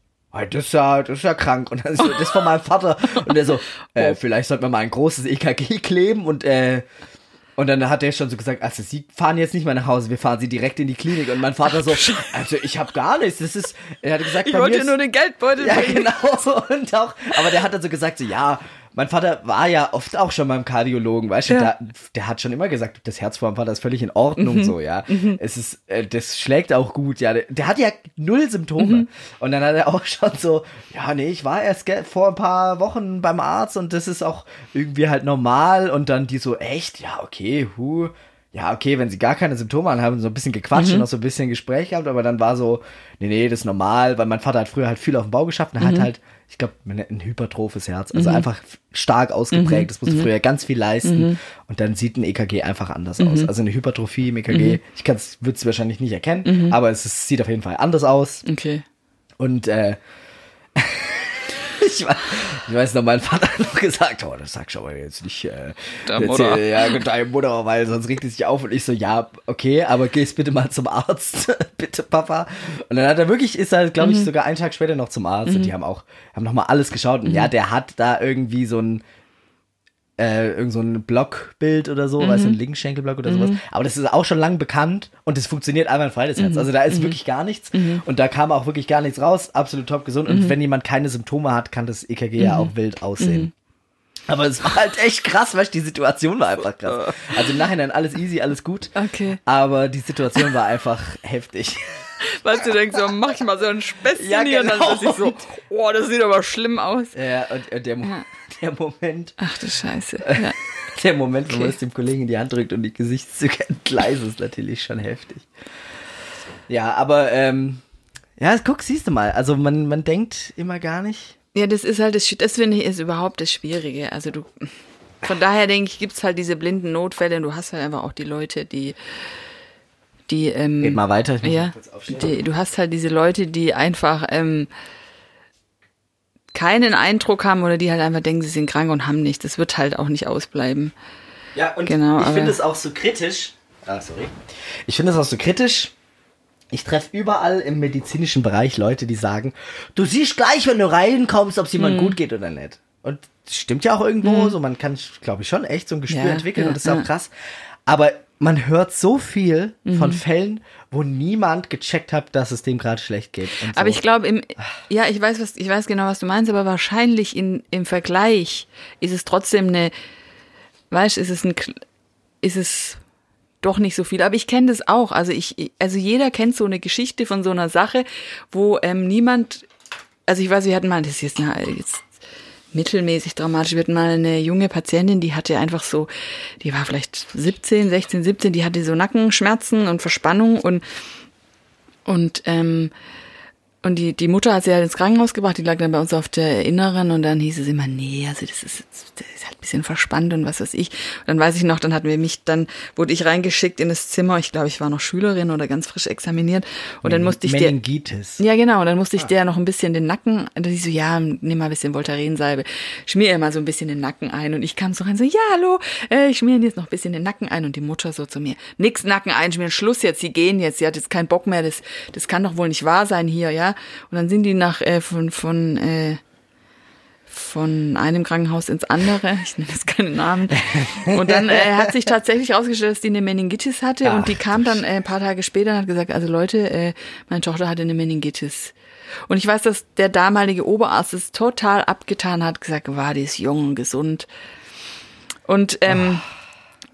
Das ist ja, das ist ja krank. Und dann so, das ist von meinem Vater. Und der so, äh, vielleicht sollten wir mal ein großes EKG kleben und äh, und dann hat er schon so gesagt, also sie fahren jetzt nicht mehr nach Hause, wir fahren sie direkt in die Klinik. Und mein Vater so, also ich habe gar nichts. Das ist, er hat gesagt, Ich wollte nur den Geldbeutel ja, genau. Und auch, aber der hat dann so gesagt, so, ja, mein Vater war ja oft auch schon beim Kardiologen, weißt du, Ja. der, der hat schon immer gesagt, das Herz von meinem Vater ist völlig in Ordnung, so, ja. Es ist, äh, das schlägt auch gut, ja. Der, der hat ja null Symptome. Und dann hat er auch schon so, ja, nee, ich war erst vor ein paar Wochen beim Arzt und das ist auch irgendwie halt normal. Und dann die so, echt? Ja, okay, hu. Ja, okay, wenn sie gar keine Symptome haben, so ein bisschen gequatscht und auch so ein bisschen Gespräch gehabt, aber dann war so, nee, nee, das ist normal, weil mein Vater hat früher halt viel auf dem Bau geschafft und er hat halt, ich glaube, ein hypertrophes Herz, also einfach stark ausgeprägt, das musste früher ganz viel leisten. Und dann sieht ein EKG einfach anders aus. Also eine Hypertrophie im EKG, ich kann es, würde es wahrscheinlich nicht erkennen, aber es ist, sieht auf jeden Fall anders aus. Okay. und äh, ich, weiß, ich weiß noch, mein Vater hat noch gesagt, oh, das sagst du aber jetzt nicht äh, erzähl- Mutter. Ja, deine Mutter, weil sonst regt die sich auf und ich so, ja, okay, aber gehst bitte mal zum Arzt, bitte Papa. Und dann hat er wirklich, ist er, glaube ich, Mhm. sogar einen Tag später noch zum Arzt und die haben auch, haben noch mal alles geschaut und ja, der hat da irgendwie so ein äh, irgend so ein Blockbild oder so, weißt du, ein Linksschenkelblock oder sowas. Aber das ist auch schon lang bekannt und es funktioniert einwandfrei, das Herz. Also da ist wirklich gar nichts und da kam auch wirklich gar nichts raus, absolut top gesund. Und wenn jemand keine Symptome hat, kann das EKG ja auch wild aussehen. Aber es war halt echt krass, weil die Situation war einfach krass. Also im Nachhinein alles easy, alles gut. Okay. Aber die Situation war einfach heftig. Weißt du, denkst so, mach ich mal so ein Späßchen Ja, hier und dann genau. ist ich so, oh, das sieht aber schlimm aus. Ja, und, und der, Mo- Ja. der Moment, Ach du Scheiße. Ja. der Moment, wo man Okay. es dem Kollegen in die Hand drückt und die Gesichtszüge entgleisen, ist natürlich schon heftig. Ja, aber ähm, ja, guck, siehst du mal. Also man, man denkt immer gar nicht. Ja, das ist halt, das, das finde ich ist überhaupt das Schwierige. Also du, von daher denke ich, gibt's halt diese blinden Notfälle und du hast halt einfach auch die Leute, die, die, ähm, Geht mal weiter. Ich muss ja, die, du hast halt diese Leute, die einfach, ähm, keinen Eindruck haben oder die halt einfach denken, sie sind krank und haben nichts. Das wird halt auch nicht ausbleiben. Ja, und Genau, ich finde es auch so kritisch. Ah, sorry. Ich finde es auch so kritisch. Ich treffe überall im medizinischen Bereich Leute, die sagen, du siehst gleich, wenn du reinkommst, ob es jemand gut geht oder nicht. Und das stimmt ja auch irgendwo, so man kann, glaube ich, schon echt so ein Gespür Ja, entwickeln ja, und das ist auch ja. krass. Aber man hört so viel Mhm. von Fällen, wo niemand gecheckt hat, dass es dem gerade schlecht geht. Aber so. ich glaube, im, ja, ich weiß, was, ich weiß genau, was du meinst, aber wahrscheinlich in, im Vergleich ist es trotzdem eine, weißt, ist es ein, ist es doch nicht so viel. Aber ich kenne das auch. Also ich, also jeder kennt so eine Geschichte von so einer Sache, wo ähm, niemand, also ich weiß, wir hatten mal, das ist jetzt, na, jetzt mittelmäßig dramatisch. Wir hatten mal eine junge Patientin, die hatte einfach so, die war vielleicht 17, 16, 17, die hatte so Nackenschmerzen und Verspannung und und ähm, und die, die Mutter hat sie halt ins Krankenhaus gebracht, die lag dann bei uns auf der Inneren und dann hieß es immer, nee, also das ist, das ist halt ein bisschen verspannt und was weiß ich. Und dann weiß ich noch, dann hatten wir mich, dann wurde ich reingeschickt in das Zimmer, ich glaube, ich war noch Schülerin oder ganz frisch examiniert und dann musste ich der, Meningitis. ja, genau. Und dann musste ich der noch ein bisschen den Nacken, und die so, ja, nimm mal ein bisschen Voltarensalbe, schmier ihr mal so ein bisschen den Nacken ein. Und ich kam so rein, so, ja, hallo, äh, ich schmier jetzt noch ein bisschen den Nacken ein. Und die Mutter so zu mir, nix Nacken einschmieren, Schluss jetzt, sie gehen jetzt, sie hat jetzt keinen Bock mehr, das, das kann doch wohl nicht wahr sein hier, ja. Und dann sind die nach, äh, von, von, äh, von einem Krankenhaus ins andere, ich nenne jetzt keinen Namen. Und dann äh, hat sich tatsächlich herausgestellt, dass die eine Meningitis hatte Ach, und die kam dann äh, ein paar Tage später und hat gesagt, also Leute, äh, meine Tochter hatte eine Meningitis. Und ich weiß, dass der damalige Oberarzt es total abgetan hat, gesagt, war die ist jung und gesund. Und ähm,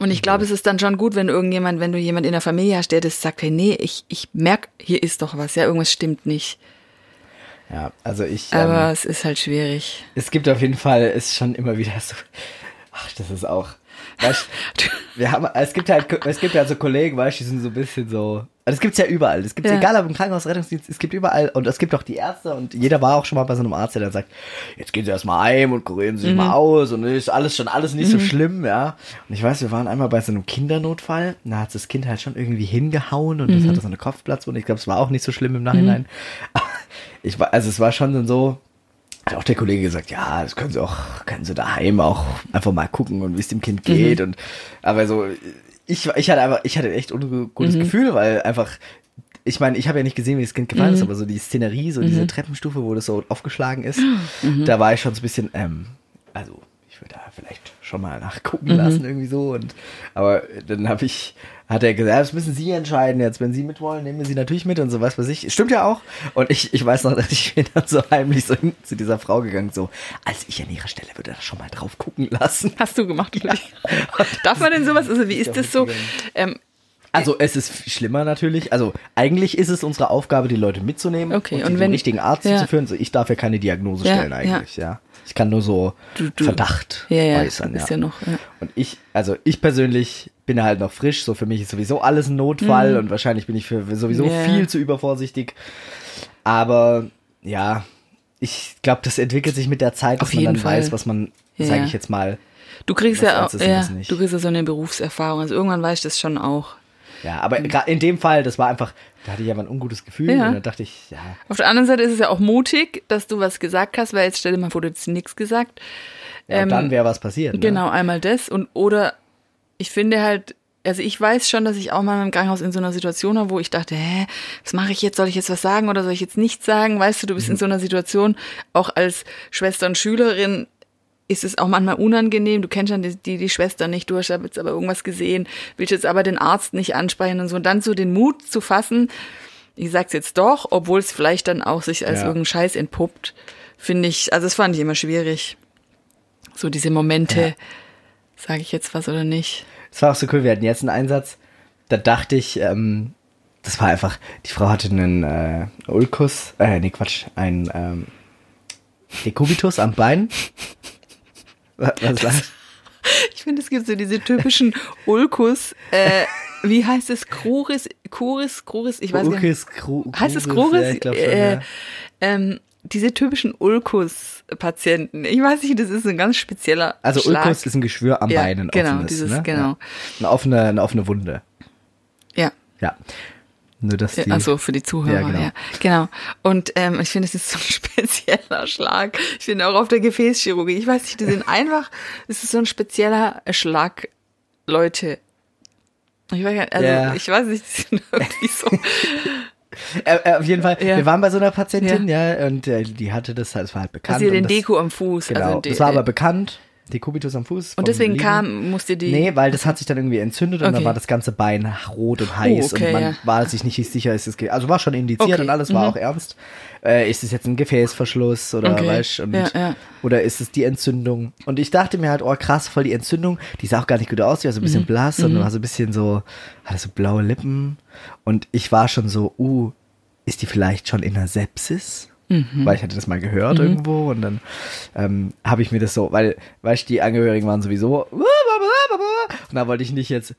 und ich glaube, es ist dann schon gut, wenn irgendjemand, wenn du jemand in der Familie hast, der das sagt, hey, nee, ich, ich merk, hier ist doch was, ja, irgendwas stimmt nicht. Ja, also ich. Aber ähm, es ist halt schwierig. Es gibt auf jeden Fall, ist schon immer wieder so. Ach, das ist auch. Weißt, wir haben, es gibt halt, es gibt ja so Kollegen, weißt du, die sind so ein bisschen so. Also es gibt's ja überall. Es gibt Ja. egal ob im Krankenhaus, Rettungsdienst, es gibt überall und es gibt auch die Ärzte und jeder war auch schon mal bei so einem Arzt, der dann sagt, jetzt gehen Sie erstmal heim und kurieren Sie sich mal aus und ist alles schon alles nicht so schlimm, ja. Und ich weiß, wir waren einmal bei so einem Kindernotfall, da hat das Kind halt schon irgendwie hingehauen und das hatte so eine Kopfplatzwunde. Ich glaube, es war auch nicht so schlimm im Nachhinein. Ich war, also es war schon so, hat auch der Kollege gesagt, ja, das können Sie auch, können Sie daheim auch einfach mal gucken und wie es dem Kind geht und aber so ich ich hatte einfach ich hatte echt ein gutes Gefühl, weil einfach ich meine, ich habe ja nicht gesehen, wie das Kind gefallen ist, aber so die Szenerie, so diese Treppenstufe, wo das so aufgeschlagen ist, da war ich schon so ein bisschen ähm also ich würde da vielleicht schon mal nachgucken lassen irgendwie so und aber dann habe ich hat er gesagt, ja, das müssen Sie entscheiden jetzt, wenn Sie mit wollen, nehmen wir Sie natürlich mit und so was weiß ich. Stimmt ja auch. Und ich, ich weiß noch, dass ich bin dann so heimlich so hin zu dieser Frau gegangen, so, als ich an ihrer Stelle würde da schon mal drauf gucken lassen. Hast du gemacht, ja. Darf man denn sowas? Also wie ist das so? Ähm, Also es ist schlimmer natürlich. Also eigentlich ist es unsere Aufgabe, die Leute mitzunehmen Okay, und, und den richtigen Arzt ja. zu führen. So, ich darf ja keine Diagnose Ja, stellen eigentlich, ja. Ich kann nur so Du- du- Verdacht ja, ja, äußern. ja. ja noch, ja. Und ich, also ich persönlich bin halt noch frisch. So für mich ist sowieso alles ein Notfall und wahrscheinlich bin ich für sowieso Mhm. Ja. viel zu übervorsichtig. Aber ja, ich glaube, das entwickelt sich mit der Zeit, dass Auf man jeden dann Fall. weiß, was man, Ja, sage ich jetzt mal, du kriegst ja auch, ja, du kriegst ja so eine Berufserfahrung. Also irgendwann weißt du das schon auch. Ja, aber gra- in dem Fall, das war einfach, da hatte ich aber ein ungutes Gefühl Ja. und dann dachte ich, ja, Auf der anderen Seite ist es ja auch mutig, dass du was gesagt hast, weil jetzt stell dir mal vor, du hättest nichts gesagt. ja Ähm, dann wäre was passiert. Ne? Genau, einmal das und oder ich finde halt, also ich weiß schon, dass ich auch mal im Krankenhaus in so einer Situation war, wo ich dachte, hä, was mache ich jetzt? Soll ich jetzt was sagen oder soll ich jetzt nichts sagen? Weißt du, du bist Mhm. in so einer Situation, auch als Schwester und Schülerin ist es auch manchmal unangenehm. Du kennst dann die, die, die Schwester nicht, du hast jetzt aber irgendwas gesehen, willst jetzt aber den Arzt nicht ansprechen und so. Und dann so den Mut zu fassen, ich sag's jetzt doch, obwohl es vielleicht dann auch sich als Ja. irgendein Scheiß entpuppt, finde ich, also das fand ich immer schwierig. So diese Momente, Ja. sage ich jetzt was oder nicht. Es war auch so cool, wir hatten jetzt einen Einsatz, da dachte ich, ähm, das war einfach, die Frau hatte einen äh, Ulkus, äh, nee, Quatsch, ein ähm, Dekubitus am Bein. Was, was das? Ich finde, es gibt so diese typischen Ulkus, äh, wie heißt es? Kruris, Kuris, Kruris, ich weiß gar nicht. Ulkis, Kru, Heißt es? Kruris? Ja, ich glaube schon, äh, ja. ähm, diese typischen Ulkus-Patienten. Ich weiß nicht, das ist ein ganz spezieller Also Schlag. Ulkus ist ein Geschwür am Ja, Bein, ein genau, offenes. dieses- ne? genau. Ja. Eine, offene, eine offene Wunde. Ja. Ja. Nur, dass die... Ja, Achso, für die Zuhörer, Ja, genau. ja. Genau. Und ähm, ich finde, es ist so ein spezieller Schlag. Ich finde auch auf der Gefäßchirurgie. Ich weiß nicht, die sind einfach, es ist so ein spezieller Schlag, Leute. Ich weiß, nicht, also, Ja. ich weiß nicht, die sind irgendwie so. Äh, äh, auf jeden Fall, Ja. wir waren bei so einer Patientin, ja, und äh, die hatte das halt, es war halt bekannt. Also den das, Deko am Fuß. Genau, also das war aber bekannt, Dekubitus am Fuß. und deswegen Liegen. kam, musste die. Nee, weil das hat sich dann irgendwie entzündet und dann Okay. war das ganze Bein rot und heiß Oh, okay, und man ja. war sich nicht sicher, ist es, also war schon indiziert Okay, und alles war mhm. auch ernst. Äh, ist es jetzt ein Gefäßverschluss oder Okay, weißt und, ja, ja. oder ist es die Entzündung? Und ich dachte mir halt, oh krass, voll die Entzündung, die sah auch gar nicht gut aus, die war so ein Mhm. bisschen blass und war so ein bisschen so, hatte so blaue Lippen und ich war schon so, uh, ist die vielleicht schon in einer Sepsis? Mhm. Weil ich hatte das mal gehört irgendwo und dann ähm, habe ich mir das so, weil, weißt du, die Angehörigen waren sowieso und da wollte ich nicht jetzt,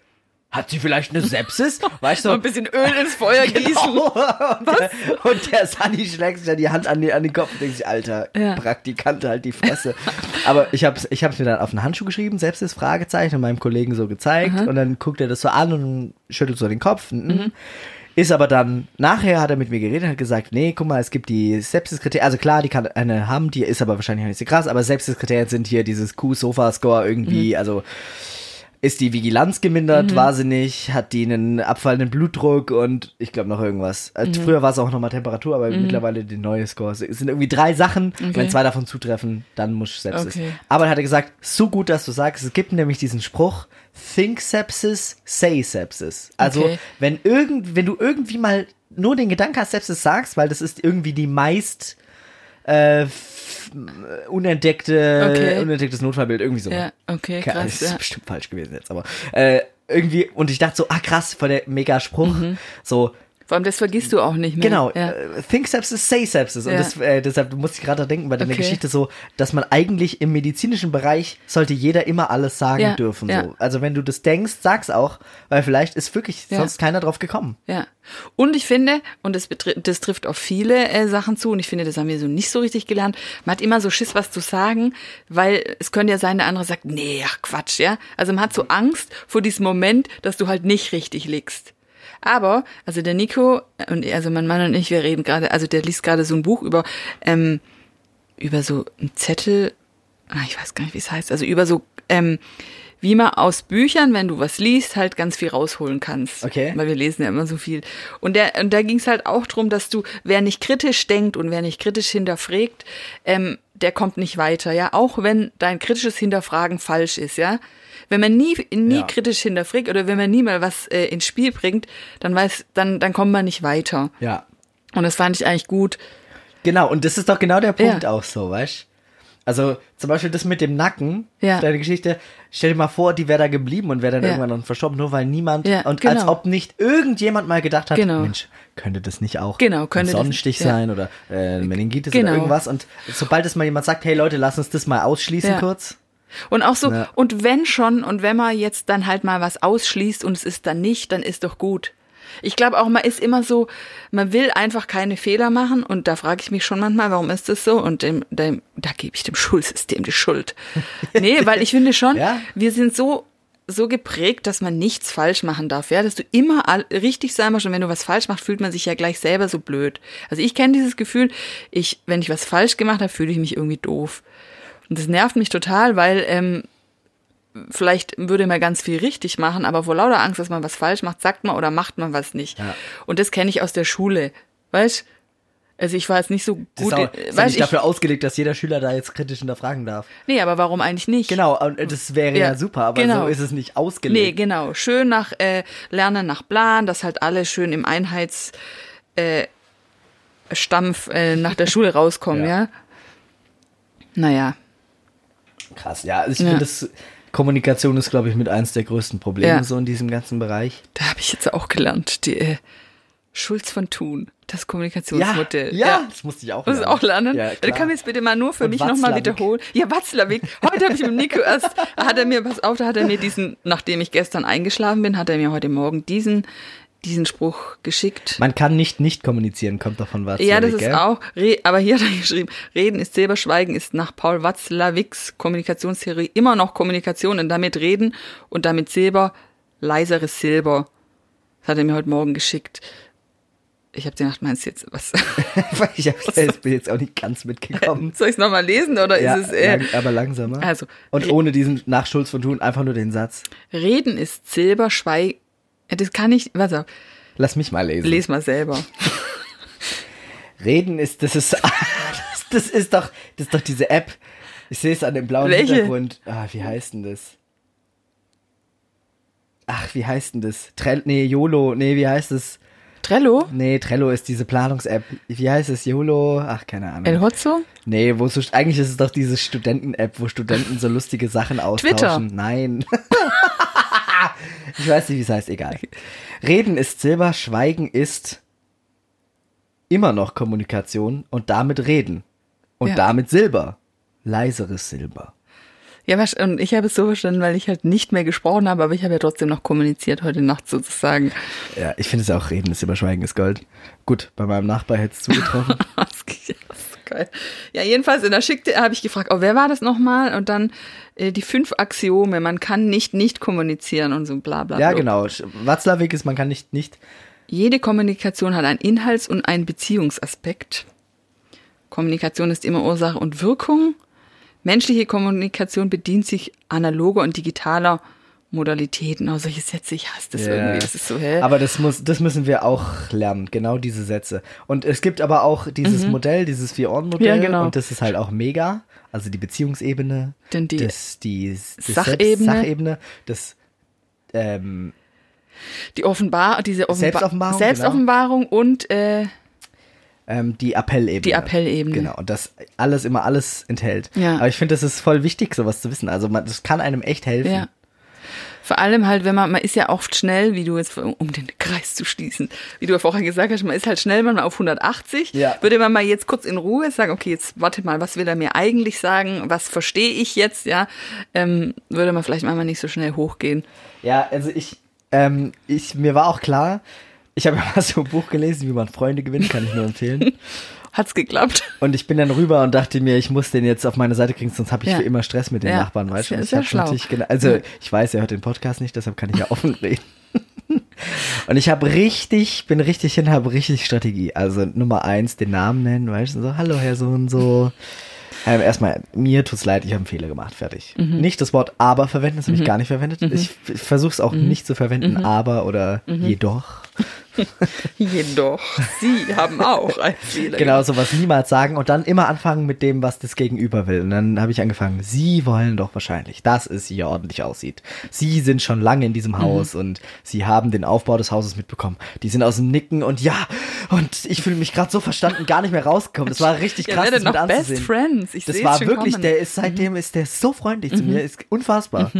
hat sie vielleicht eine Sepsis? Weißt du, so ein bisschen Öl ins Feuer gießen. Genau. Und, der, und der Sunny schlägt sich dann die Hand an, die, an den Kopf und denkt sich, Alter, Ja. Praktikant, halt die Fresse. Aber ich hab's, ich hab's mir dann auf einen Handschuh geschrieben, das Fragezeichen und meinem Kollegen so gezeigt und dann guckt er das so an und schüttelt so den Kopf. Mhm. Ist aber dann, nachher hat er mit mir geredet und hat gesagt, nee, guck mal, es gibt die Sepsis-Kriterien, also klar, die kann eine haben, die ist aber wahrscheinlich nicht so krass, aber Sepsis-Kriterien sind hier dieses Q-Sofa-Score irgendwie, also ist die Vigilanz gemindert, war sie nicht, hat die einen abfallenden Blutdruck und ich glaube noch irgendwas. Also Früher war es auch nochmal Temperatur, aber mittlerweile die neue Score. Es sind irgendwie drei Sachen. Wenn zwei davon zutreffen, dann muss Sepsis. Okay. Aber dann hat er gesagt, so gut, dass du sagst, es gibt nämlich diesen Spruch, think Sepsis, say Sepsis. Also Okay. wenn irgend, wenn du irgendwie mal nur den Gedanken hast, Sepsis sagst, weil das ist irgendwie die meist äh, f- unentdeckte, Okay. unentdecktes Notfallbild, irgendwie so. Ja, okay, Keine krass. das ist Ja. bestimmt falsch gewesen jetzt, aber äh, irgendwie, und ich dachte so, ah krass, voll der Mega-Spruch. So, Vor allem, das vergisst du auch nicht mehr. genau, Mhm. Ja. äh, think sepsis, say sepsis. Und Ja. das, äh, deshalb musste ich gerade denken bei deiner Okay. Geschichte so, dass man eigentlich im medizinischen Bereich sollte jeder immer alles sagen Ja, dürfen. So. Also wenn du das denkst, sag's auch, weil vielleicht ist wirklich sonst keiner drauf gekommen. Ja. Und ich finde, und das, das trifft auf viele äh, Sachen zu, und ich finde, das haben wir so nicht so richtig gelernt, man hat immer so Schiss, was zu sagen, weil es könnte ja sein, der andere sagt, nee, ach Quatsch, ja. Also man hat so Angst vor diesem Moment, dass du halt nicht richtig liegst. Aber, also der Nico und also mein Mann und ich, wir reden gerade, also der liest gerade so ein Buch über, ähm, über so einen Zettel, ah, ich weiß gar nicht, wie es heißt, also über so, ähm, wie man aus Büchern, wenn du was liest, halt ganz viel rausholen kannst. Okay. Weil wir lesen ja immer so viel. Und, der, und da ging es halt auch drum, dass du, wer nicht kritisch denkt und wer nicht kritisch hinterfragt, ähm, der kommt nicht weiter, ja. Auch wenn dein kritisches Hinterfragen falsch ist, ja. Wenn man nie, nie Ja. kritisch hinterfragt oder wenn man nie mal was äh, ins Spiel bringt, dann weiß, dann, dann kommt man nicht weiter. Ja. Und das fand ich eigentlich gut. Genau, und das ist doch genau der Punkt Ja. auch so, weißt Also zum Beispiel das mit dem Nacken, Ja. deine Geschichte, stell dir mal vor, die wäre da geblieben und wäre dann Ja. irgendwann dann verstorben, nur weil niemand, Ja, und genau. als ob nicht irgendjemand mal gedacht hat, Genau. Mensch, könnte das nicht auch Genau, könnte ein das- Sonnenstich ja. sein oder äh, Meningitis Genau. oder irgendwas und sobald es mal jemand sagt, hey Leute, lass uns das mal ausschließen kurz. Und auch so, Ja. und wenn schon, und wenn man jetzt dann halt mal was ausschließt und es ist dann nicht, dann ist doch gut. Ich glaube auch, man ist immer so, man will einfach keine Fehler machen und da frage ich mich schon manchmal, warum ist das so? Und dem, dem, da gebe ich dem Schulsystem die Schuld. Nee, weil ich finde schon, Ja. wir sind so, so geprägt, dass man nichts falsch machen darf, ja, dass du immer richtig sein musst und wenn du was falsch machst, fühlt man sich ja gleich selber so blöd. Also ich kenne dieses Gefühl, ich, wenn ich was falsch gemacht habe, fühle ich mich irgendwie doof. Und das nervt mich total, weil ähm, vielleicht würde man ganz viel richtig machen, aber vor lauter Angst, dass man was falsch macht, sagt man oder macht man was nicht. Ja. Und das kenne ich aus der Schule. Weißt Also ich war jetzt nicht so Das gut, ist, auch, ist ja weiß nicht ich, dafür ausgelegt, dass jeder Schüler da jetzt kritisch hinterfragen darf. nee, aber warum eigentlich nicht? Genau, und äh, das wäre ja, Ja, super, aber genau. so ist es nicht Nee, ausgelegt. genau. Schön nach äh, Lernen nach Plan, dass halt alle schön im Einheits äh, äh, nach der Schule rauskommen, Ja. ja. Naja, Krass, ja. Also ich Ja. finde, das Kommunikation ist, glaube ich, mit eins der größten Probleme Ja. so in diesem ganzen Bereich. da habe ich jetzt auch gelernt. Die äh, Schulz von Thun, das Kommunikationsmodell. ja, das musste ich auch Muss ich lernen. auch lernen? Ja, du klar. kannst jetzt bitte mal nur für Und mich nochmal wiederholen. Ja, Watzlawick. Heute habe ich mit Nico erst, da hat er mir, pass auf, da hat er mir diesen, nachdem ich gestern eingeschlafen bin, hat er mir heute Morgen diesen, diesen Spruch geschickt. Man kann nicht nicht kommunizieren, kommt davon was. Ja, das ist auch, Re aber hier hat er geschrieben, Reden ist Silber, Schweigen ist nach Paul Watzlawicks Kommunikationstheorie immer noch Kommunikation und damit Reden und damit Silber, leiseres Silber. Das hat er mir heute Morgen geschickt. Ich habe gedacht, meinst du jetzt was? ich hab, ich bin jetzt auch nicht ganz mitgekommen. Soll ich es nochmal lesen oder ja, ist es äh, lang, aber langsamer. Also, Und ohne diesen nach Schulz von Thun einfach nur den Satz. Reden ist Silber, Schweigen. Das kann ich, warte, Lass mich mal lesen. les mal selber. Reden ist, das ist, das, das ist doch, das ist doch diese App. Ich sehe es an dem blauen Welche? Hintergrund. Ah, wie heißt denn das? Ach, wie heißt denn das? Trell, nee, YOLO, nee, wie heißt es? Trello? Nee, Trello ist diese Planungs-App. Wie heißt es? YOLO? Ach, keine Ahnung. El Hotzo? Nee, wo so, eigentlich ist es doch diese Studenten-App, wo Studenten so lustige Sachen austauschen. Twitter. Nein. ich weiß nicht, wie es heißt, egal. Reden ist Silber, Schweigen ist immer noch Kommunikation und damit Reden. Und Ja. damit Silber. Leiseres Silber. Ja, und ich habe es so verstanden, weil ich halt nicht mehr gesprochen habe, aber ich habe ja trotzdem noch kommuniziert heute Nacht sozusagen. Ja, ich finde es auch Reden ist Silber, Schweigen ist Gold. Gut, bei meinem Nachbar hätte es zugetroffen. Ist ja. Ja, jedenfalls, da schickte, habe ich gefragt, oh, wer war das nochmal? Und dann äh, die fünf Axiome, man kann nicht nicht kommunizieren und so bla bla. ja, bla. genau. Watzlawick ist, man kann nicht, nicht Jede Kommunikation hat einen Inhalts- und einen Beziehungsaspekt. Kommunikation ist immer Ursache und Wirkung. Menschliche Kommunikation bedient sich analoger und digitaler Modalitäten. Oh, solche Sätze, ich hasse das Ja. irgendwie. Das ist so, hä? Aber das muss, das müssen wir auch lernen, genau diese Sätze. Und es gibt aber auch dieses Modell, dieses Vier-Ohren-Modell. Mhm. Ja, genau. Und das ist halt auch mega. Also die Beziehungsebene, Denn die das, die, das Sachebene. Selbst, Sachebene, das, ähm, die Offenbar, diese Offenba Selbstoffenbarung, Selbstoffenbarung und äh, ähm, die Appellebene. Die Appellebene. Genau. Und das alles immer alles enthält. Ja. Aber ich finde, das ist voll wichtig, sowas zu wissen. Also man, das kann einem echt helfen. ja. Vor allem halt, wenn man, man ist ja oft schnell, wie du jetzt, um den Kreis zu schließen, wie du ja vorher gesagt hast, man ist halt schnell manchmal auf 180. Ja. Würde man mal jetzt kurz in Ruhe sagen, okay, jetzt warte mal, was will er mir eigentlich sagen, was verstehe ich jetzt, ja, ähm, würde man vielleicht manchmal nicht so schnell hochgehen. Ja, also ich, ähm, ich, mir war auch klar, ich habe ja mal so ein Buch gelesen, wie man Freunde gewinnt, kann ich nur empfehlen. Hat's geklappt? Und ich bin dann rüber und dachte mir, ich muss den jetzt auf meine Seite kriegen, sonst habe ich Ja. für immer Stress mit den Ja. Nachbarn, weißt du? Sehr hab's schlau. Also ich weiß, er hört den Podcast nicht, deshalb kann ich ja offen reden. Und ich habe richtig, bin richtig hin, habe richtig Strategie. Also Nummer eins, den Namen nennen, weißt du, so, hallo Herr so und so. Ähm, erstmal, mir tut's leid, ich habe einen Fehler gemacht, fertig. Mhm. Nicht das Wort aber verwenden, das habe ich gar nicht verwendet. Ich, ich versuche es auch nicht zu verwenden, Mhm. aber oder jedoch. Jedoch, Sie haben auch einen Fehler Genau, sowas niemals sagen und dann immer anfangen mit dem, was das Gegenüber will. Und dann habe ich angefangen, Sie wollen doch wahrscheinlich, dass es hier ordentlich aussieht. Sie sind schon lange in Mhm. diesem Haus und Sie haben den Aufbau des Hauses mitbekommen. Die sind aus dem Nicken und ja, und ich fühle mich gerade so verstanden, gar nicht mehr rausgekommen. Das war richtig Ja, krass, werdet das mit noch Best anzusehen. Friends. Ich Das war wirklich, kommen. Mhm. der ist seitdem ist der so freundlich zu mir, ist unfassbar.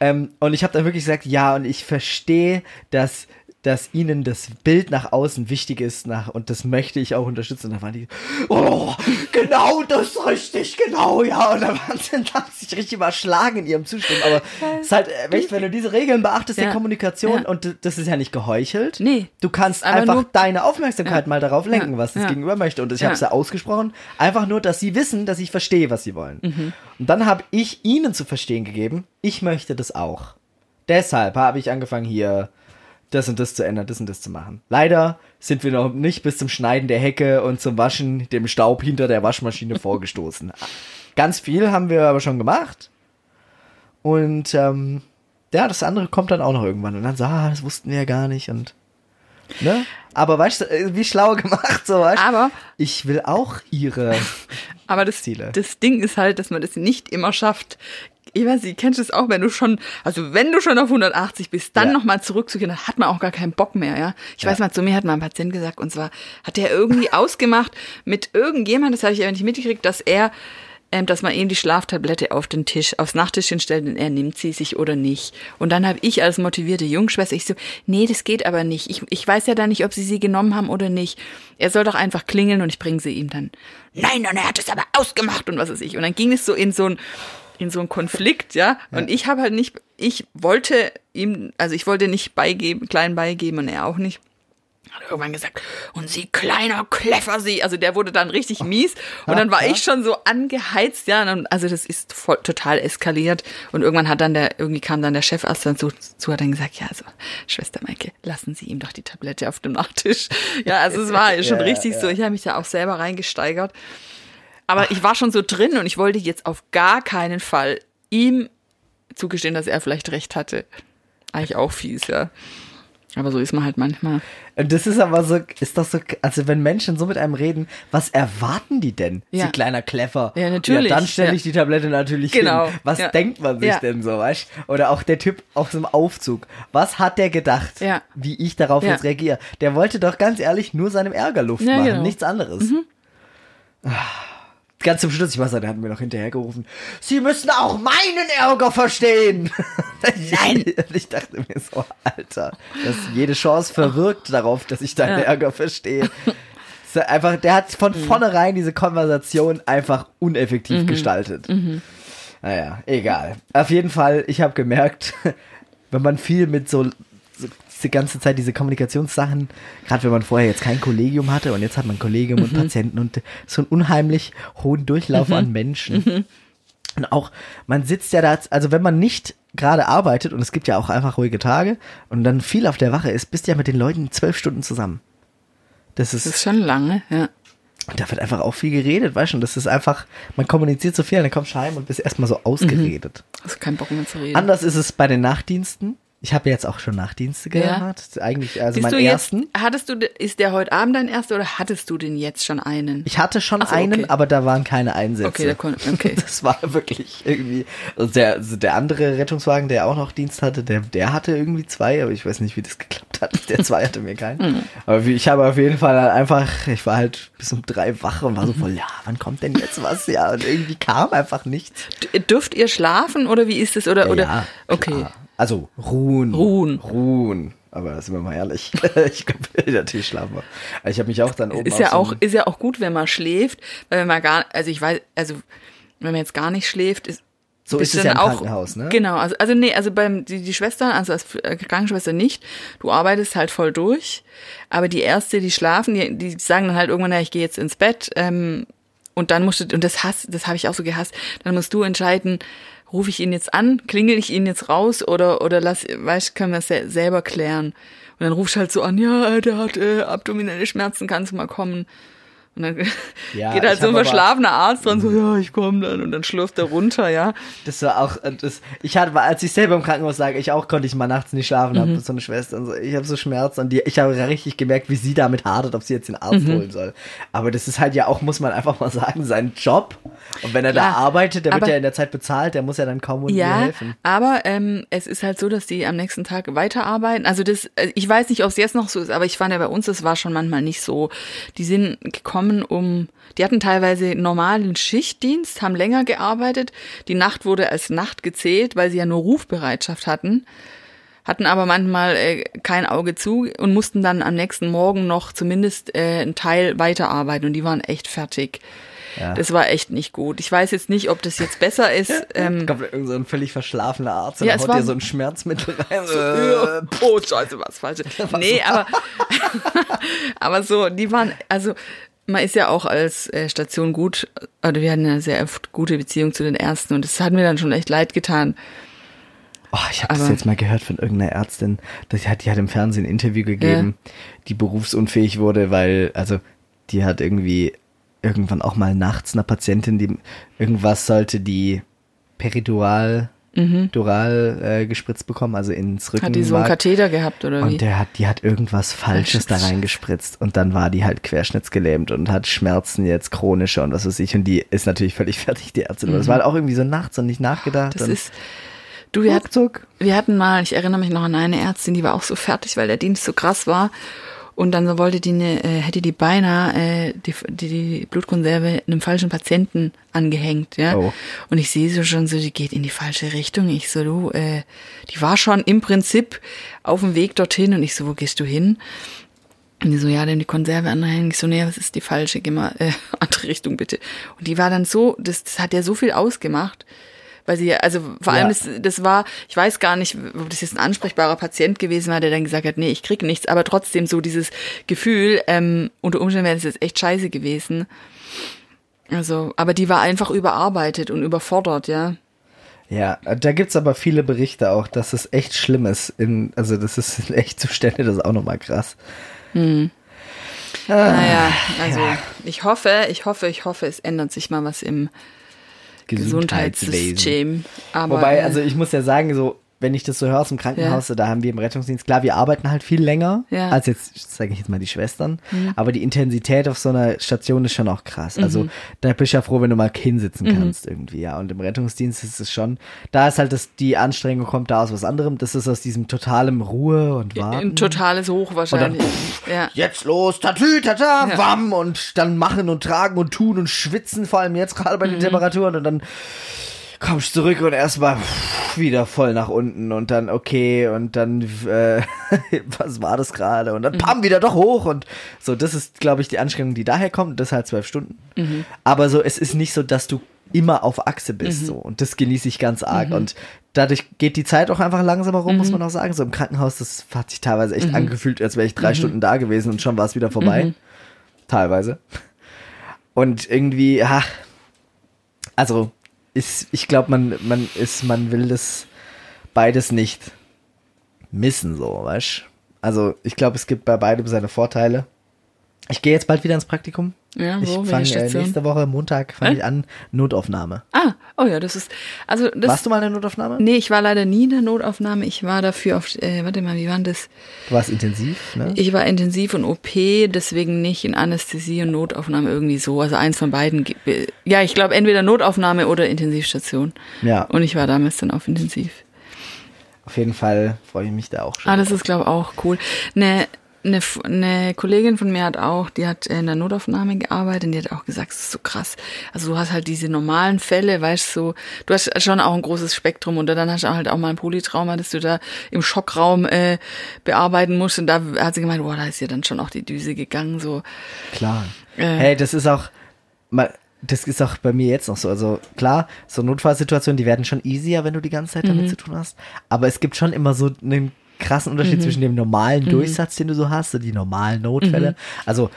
Ähm, und ich habe dann wirklich gesagt, ja, und ich verstehe, dass dass ihnen das Bild nach außen wichtig ist nach, und das möchte ich auch unterstützen. Und da waren die, oh, genau, das richtig, genau, ja. Und da waren sie, dann sich richtig überschlagen in ihrem Zustimmen. Aber es ist halt äh, echt, wenn du diese Regeln beachtest Ja. der Kommunikation Ja. und das ist ja nicht geheuchelt. Nee. Du kannst Einfach deine Aufmerksamkeit Ja. mal darauf lenken, was das. Gegenüber möchte. Und ich habe es ja ausgesprochen, einfach nur, dass sie wissen, dass ich verstehe, was sie wollen. Mhm. Und dann habe ich ihnen zu verstehen gegeben, ich möchte das auch. Deshalb habe ich angefangen hier das und das zu ändern, das und das zu machen. Leider sind wir noch nicht bis zum Schneiden der Hecke und zum Waschen dem Staub hinter der Waschmaschine vorgestoßen. Ganz viel haben wir aber schon gemacht. Und ähm, ja, das andere kommt dann auch noch irgendwann. Und dann so, ah, das wussten wir ja gar nicht. Und Ne? Aber weißt du, äh, wie schlau gemacht, so weißt? Aber, Ich will auch ihre. aber das, Ziele. das Ding ist halt, dass man das nicht immer schafft. Ich weiß nicht, kennst du das auch, wenn du schon, also wenn du schon auf 180 bist, dann Ja. nochmal zurückzugehen, dann hat man auch gar keinen Bock mehr, ja. Ich Ja. weiß mal, zu mir hat mal ein Patient gesagt, und zwar hat er irgendwie ausgemacht mit irgendjemand, das habe ich aber nicht mitgekriegt, dass er, ähm, dass man ihm die Schlaftablette auf den Tisch, aufs Nachttischchen stellt und er nimmt sie sich oder nicht. Und dann habe ich als motivierte Jungschwester, ich so, nee, das geht aber nicht. Ich, ich weiß ja dann nicht, ob sie sie genommen haben oder nicht. Er soll doch einfach klingeln und ich bringe sie ihm dann. Nein, und er hat es aber ausgemacht und was weiß ich. Und dann ging es so in so ein, in so einen Konflikt, ja. Und ich habe halt nicht, ich wollte ihm, also ich wollte nicht beigeben, klein beigeben und er auch nicht. Hat irgendwann gesagt, und sie kleiner Kleffer sie. Also der wurde dann richtig mies. Und dann war ja. ich schon so angeheizt, ja. Und dann, also das ist voll, total eskaliert. Und irgendwann hat dann der, irgendwie kam dann der Chefarzt dann zu, zu hat dann gesagt, ja, also, Schwester Maike, lassen Sie ihm doch die Tablette auf dem Nachttisch. Ja, also es war schon Ja, richtig ja. so. Ich habe mich da auch selber reingesteigert. Aber ich war schon so drin und ich wollte jetzt auf gar keinen Fall ihm zugestehen, dass er vielleicht recht hatte. Eigentlich auch fies, ja. Aber so ist man halt manchmal. Und das ist aber so, ist doch so, also wenn Menschen so mit einem reden, was erwarten die denn? Ja. Sie kleiner Kleffer. Ja, natürlich. Ja, dann stelle Ja. ich die Tablette natürlich Genau. hin. Was Ja. denkt man sich Ja. denn so, weißt? Oder auch der Typ auf so einem Aufzug. Was hat der gedacht, Ja. wie ich darauf Ja. jetzt reagiere? Der wollte doch ganz ehrlich nur seinem Ärger Luft Ja, machen, genau. nichts anderes. Ah. Ganz zum Schluss, ich weiß, der hat mir noch hinterhergerufen, Sie müssen auch meinen Ärger verstehen. Nein. Und ich dachte mir so, Alter, dass jede Chance verwirkt darauf, dass ich deinen Ja. Ärger verstehe. Einfach, der hat von Mhm. vornherein diese Konversation einfach uneffektiv gestaltet. Mhm. Naja, egal. Auf jeden Fall, ich habe gemerkt, wenn man viel mit so, diese ganze Zeit diese Kommunikationssachen, gerade wenn man vorher jetzt kein Kollegium hatte und jetzt hat man Kollegium Mhm. und Patienten und so einen unheimlich hohen Durchlauf an Menschen. Mhm. Und auch, man sitzt ja da, also wenn man nicht gerade arbeitet und es gibt ja auch einfach ruhige Tage und dann viel auf der Wache ist, bist du ja mit den Leuten zwölf Stunden zusammen. Das ist, Das ist schon lange, ja. und da wird einfach auch viel geredet, weißt du, und das ist einfach, man kommuniziert so viel, und dann kommst du heim und bist erstmal so ausgeredet. Hast keinen Bock mehr zu reden. Anders ist es bei den Nachtdiensten. Ich habe jetzt auch schon Nachtdienste Ja. gehabt. Eigentlich, also Bist meinen du jetzt, ersten. hattest du, ist der heute Abend dein erster oder hattest du den jetzt schon einen? Ich hatte schon so, einen, okay. aber da waren keine Einsätze. Okay, der kon- okay. Das war wirklich irgendwie. Also der, also der andere Rettungswagen, der auch noch Dienst hatte, der, der hatte irgendwie zwei, aber ich weiß nicht, wie das geklappt hat. Der zwei hatte mir keinen. Mhm. Aber wie, ich habe auf jeden Fall halt einfach, ich war halt bis um drei wach und war so voll, ja, wann kommt denn jetzt was? Ja, und irgendwie kam einfach nichts. Dürft ihr schlafen oder wie ist es? Oder, oder? Ja, okay. klar. Also ruhen. Ruhen. Ruhen. Aber sind wir mal ehrlich. ich glaube, natürlich schlafen wir. Ich habe mich auch dann oben Ist ja auch, ist ja auch gut, wenn man schläft, weil wenn man gar, also ich weiß, also wenn man jetzt gar nicht schläft, ist So ist es ja im Krankenhaus, ne? Genau, also, also nee, also beim die, die Schwestern, also als äh, Krankenschwester nicht, du arbeitest halt voll durch, aber die Ärzte, die schlafen, die, die sagen dann halt irgendwann, ja, ich gehe jetzt ins Bett, ähm, und dann musst du, und das hass, das habe ich auch so gehasst, dann musst du entscheiden, rufe ich ihn jetzt an, klingel ich ihn jetzt raus oder, oder lass, weißt, können wir es se- selber klären. Und dann rufst du halt so an, ja, der hat äh, abdominelle Schmerzen, kannst mal kommen. Und dann Ja, geht halt so ein verschlafener Arzt dran, so, ja, ich komme dann. Und dann schlürft er runter, ja. Das war auch, äh, das, ich hatte, als ich selber im Krankenhaus lag, ich auch konnte ich mal nachts nicht schlafen, Mhm. habe so eine Schwester und so, ich habe so Schmerzen und die, ich habe richtig gemerkt, wie sie damit hadert, ob sie jetzt den Arzt Mhm. holen soll. Aber das ist halt ja auch, muss man einfach mal sagen, sein Job. Und wenn er Klar, da arbeitet, der wird aber- ja in der Zeit bezahlt, der muss ja dann kaum Ja, helfen. aber ähm, es ist halt so, dass die am nächsten Tag weiterarbeiten. Also das, äh, ich weiß nicht, ob es jetzt noch so ist, aber ich fand ja bei uns, das war schon manchmal nicht so. Die sind gekommen um, die hatten teilweise normalen Schichtdienst, haben länger gearbeitet. Die Nacht wurde als Nacht gezählt, weil sie ja nur Rufbereitschaft hatten. Hatten aber manchmal äh, kein Auge zu und mussten dann am nächsten Morgen noch zumindest äh, einen Teil weiterarbeiten und die waren echt fertig. Ja. Das war echt nicht gut. Ich weiß jetzt nicht, ob das jetzt besser ist. Ähm, Kommt irgend so ein völlig verschlafener Arzt und Ja, haut dir so ein Schmerzmittel rein. Äh, oh, scheiße, was falsch. Nee, aber, aber so, die waren, also, man ist ja auch als äh, Station gut, oder wir hatten eine sehr oft gute Beziehung zu den Ärzten und das hat mir dann schon echt leid getan. Oh, ich habe das jetzt mal gehört von irgendeiner Ärztin, die hat, die hat im Fernsehen ein Interview gegeben, die berufsunfähig wurde, weil, also, die hat irgendwie irgendwann auch mal nachts einer Patientin, die irgendwas sollte die Peridual Dural äh, gespritzt bekommen, also ins Rücken. Hat die so einen Katheter gehabt oder wie? und der hat, die hat irgendwas Falsches da reingespritzt und dann war die halt querschnittsgelähmt und hat Schmerzen jetzt chronische und was weiß ich und die ist natürlich völlig fertig, die Ärztin. Aber das war halt auch irgendwie so nachts und nicht nachgedacht. Mhm. das ist, du, wir, hat, wir hatten mal, ich erinnere mich noch an eine Ärztin, die war auch so fertig, weil der Dienst so krass war. Und dann wollte die ne, äh, hätte die beinahe äh, die, die, die Blutkonserve einem falschen Patienten angehängt, ja. Oh. Und ich sehe so schon so, die geht in die falsche Richtung. Ich so, du, äh, die war schon im Prinzip auf dem Weg dorthin und ich so, wo gehst du hin? Und die so, ja, denn die Konserve anhängen. Ich so, nee, das ist die falsche, geh mal äh, andere Richtung bitte. Und die war dann so, das, das hat ja so viel ausgemacht. Weil sie, also vor allem, Ja. das, das war, ich weiß gar nicht, ob das jetzt ein ansprechbarer Patient gewesen war, der dann gesagt hat, nee, ich krieg nichts, aber trotzdem so dieses Gefühl, ähm, unter Umständen wäre das jetzt echt scheiße gewesen. Also, aber die war einfach überarbeitet und überfordert, ja. Ja, da gibt's aber viele Berichte auch, dass es echt schlimm ist. In, also das ist echt Zustände, das ist auch nochmal krass. Naja, also ich hoffe, ich hoffe, ich hoffe, es ändert sich mal was im Gesundheitssystem. Aber, Wobei, äh, also ich muss ja sagen, so, wenn ich das so höre aus dem Krankenhaus, da haben wir im Rettungsdienst, klar, wir arbeiten halt viel länger Ja. Mhm. als jetzt, sage ich jetzt mal, die Schwestern. Aber die Intensität auf so einer Station ist schon auch krass. Also da bist du ja froh, wenn du mal hinsitzen Mhm. kannst irgendwie, ja. Und im Rettungsdienst ist es schon, da ist halt das, die Anstrengung kommt da aus was anderem. Das ist aus diesem totalem Ruhe und Warten. ein totales Hoch wahrscheinlich. ja. jetzt los, tatü, tata, Ja. wam und dann machen und tragen und tun und schwitzen, vor allem jetzt gerade bei Mhm. den Temperaturen und dann kommst zurück und erstmal wieder voll nach unten und dann okay und dann äh, was war das gerade und dann Mhm. pam wieder doch hoch und so das ist glaube ich die Anstrengung die daher kommt und das halt zwölf Stunden Mhm. aber so es ist nicht so dass du immer auf Achse Mhm. bist so und das genieße ich ganz arg und dadurch geht die Zeit auch einfach langsamer rum Mhm. muss man auch sagen so im Krankenhaus das hat sich teilweise echt angefühlt als wäre ich drei Stunden da gewesen und schon war es wieder vorbei Mhm. teilweise und irgendwie ja also ist, ich glaube, man, man ist, man will das beides nicht missen, so, weißt Also, ich glaube, es gibt bei beidem seine Vorteile. Ich gehe jetzt bald wieder ins Praktikum. Ja, ich wo? fange Welche äh, nächste Woche, Montag, fange Hä? ich an, Notaufnahme. Ah, oh ja, das ist, also das, Warst du mal in der Notaufnahme? nee, ich war leider nie in der Notaufnahme. Ich war dafür auf, äh, warte mal, wie war denn das? Du warst intensiv, ne? Ich war intensiv und OP, deswegen nicht in Anästhesie und Notaufnahme irgendwie so. Also eins von beiden. äh, Ja, ich glaube entweder Notaufnahme oder Intensivstation. ja, Und ich war damals dann auf Intensiv. auf jeden Fall freue ich mich da auch schon. Ah, das ist, glaube ich, auch cool. Eine, eine, eine Kollegin von mir hat auch, die hat in der Notaufnahme gearbeitet und die hat auch gesagt, es ist so krass. Also du hast halt diese normalen Fälle, weißt du, so, du hast schon auch ein großes Spektrum und dann hast du halt auch mal ein Polytrauma, das du da im Schockraum äh, bearbeiten musst und da hat sie gemeint, boah, da ist ja dann schon auch die Düse gegangen, so. Klar. Äh. Hey, das ist auch, mal, das ist auch bei mir jetzt noch so. Also klar, so Notfallsituationen, die werden schon easier, wenn du die ganze Zeit Mhm. damit zu tun hast. Aber es gibt schon immer so einen krassen Unterschied Mhm. zwischen dem normalen Durchsatz, den du so hast, so die normalen Notfälle. Mhm. Also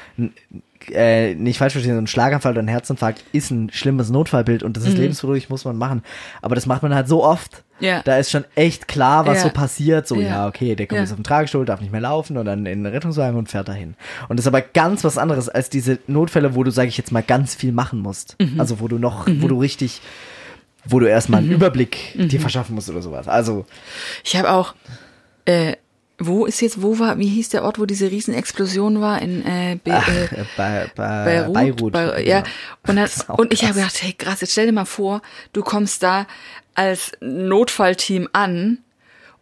äh, nicht falsch verstehen, so ein Schlaganfall oder ein Herzinfarkt ist ein schlimmes Notfallbild und das ist lebensbedrohlich, muss man machen. Aber das macht man halt so oft. Mhm. Ja. Da ist schon echt klar, was Ja. so passiert. So, Ja. ja, okay, der kommt jetzt auf den Tragestuhl, darf nicht mehr laufen und dann in den Rettungswagen und fährt dahin. Und das ist aber ganz was anderes als diese Notfälle, wo du, sage ich jetzt mal, ganz viel machen musst. Mhm. Also wo du noch, wo du richtig, wo du erstmal einen Überblick dir verschaffen musst oder sowas. Also, Ich habe auch, äh, wo ist jetzt, wo war, wie hieß der Ort, wo diese Riesenexplosion war? In äh, Be ach, äh, äh, bei, bei Beirut. Beirut. Bei, ja. Und, dann, Das und ich habe gedacht, hey krass, jetzt stell dir mal vor, du kommst da als Notfallteam an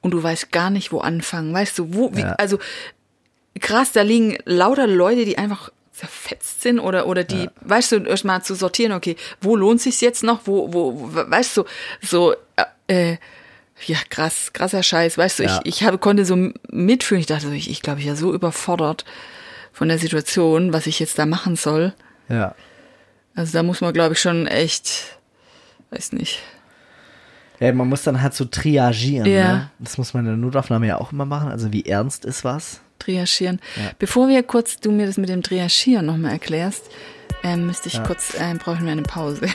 und du weißt gar nicht, wo anfangen. Weißt du, wo, wie, Ja. also krass, da liegen lauter Leute, die einfach zerfetzt sind oder oder die, weißt du, erstmal zu sortieren, okay, wo lohnt sich's jetzt noch, wo, wo, wo weißt du, so, äh, ja, krass, krasser Scheiß, weißt du, Ja. ich, ich habe, konnte so mitfühlen, ich dachte, so, ich, ich glaube, ich war so überfordert von der Situation, was ich jetzt da machen soll. Ja. Also da muss man, glaube ich, schon echt, weiß nicht. ja. Man muss dann halt so triagieren. Ja. Ne? Das muss man in der Notaufnahme ja auch immer machen. Also wie ernst ist was? Triagieren. Ja. Bevor wir kurz, du mir das mit dem Triagieren nochmal erklärst, ähm, müsste ich kurz, äh, brauchen wir eine Pause.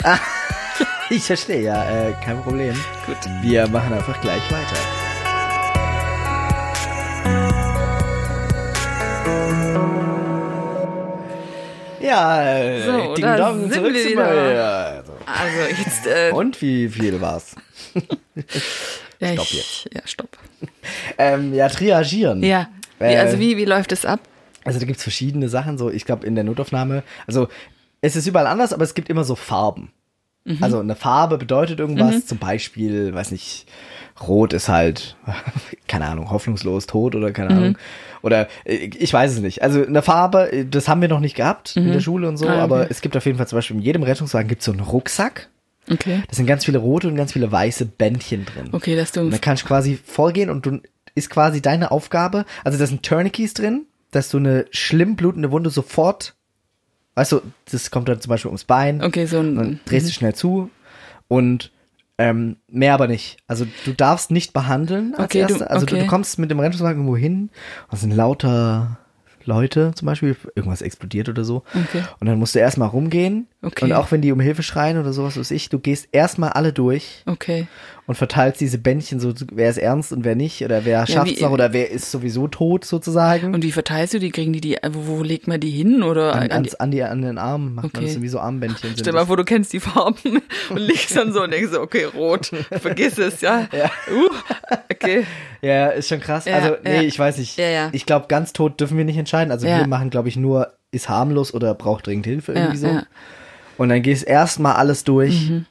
Ich verstehe, ja, äh, kein Problem. Gut. Wir machen einfach gleich weiter. Ja, äh, So, Ding Dong, zurück wir zu wieder. mir. Also, Also jetzt jetzt. Äh, Und wie viel war's? ja, stopp ich, Ja, stopp. Ähm, ja, triagieren. Ja. Wie, Äh, also wie, wie läuft es ab? Also da gibt's verschiedene Sachen, so ich glaube in der Notaufnahme, also es ist überall anders, aber es gibt immer so Farben. Mhm. Also eine Farbe bedeutet irgendwas, zum Beispiel, weiß nicht, rot ist halt, keine Ahnung, hoffnungslos, tot oder keine Mhm. Ahnung. Oder äh, ich weiß es nicht. Also eine Farbe, äh, das haben wir noch nicht gehabt in der Schule und so, Ah, okay. aber es gibt auf jeden Fall zum Beispiel in jedem Rettungswagen gibt's so einen Rucksack. Okay. Da sind ganz viele rote und ganz viele weiße Bändchen drin. Okay, dass du. Und dann kannst du quasi vorgehen und du ist quasi deine Aufgabe, also da sind Tourniquets drin, dass du eine schlimm blutende Wunde sofort, weißt du, das kommt dann zum Beispiel ums Bein, Okay, so ein. dann drehst du schnell zu und ähm, mehr aber nicht. Also du darfst nicht behandeln als Okay, du- Erste. Also du, okay. du kommst mit dem Rettungswagen irgendwo hin, und es sind lauter Leute zum Beispiel, irgendwas explodiert oder so. Okay. Und dann musst du erstmal rumgehen. Okay. Und auch wenn die um Hilfe schreien oder sowas, was weiß ich, du gehst erstmal alle durch Okay. Und verteilst diese Bändchen so, wer ist ernst und wer nicht oder wer schafft's wie- noch oder wer ist sowieso tot sozusagen. Und wie verteilst du die? Kriegen die die, wo, wo legt man die hin? Oder an, an an, die, an den Armen macht man Okay. das wie so Armbändchen. sind Stell mal vor, du kennst die Farben und legst dann so und denkst so, okay, rot, vergiss es, ja. Ja. Uh, okay. Ja, ist schon krass. Ja, also, nee, ja. ich weiß nicht. Ja, ja. Ich glaube, ganz tot dürfen wir nicht entscheiden. Also Ja. wir machen, glaube ich, nur, ist harmlos oder braucht dringend Hilfe Ja, irgendwie so. ja. Und dann gehst erstmal alles durch Mhm.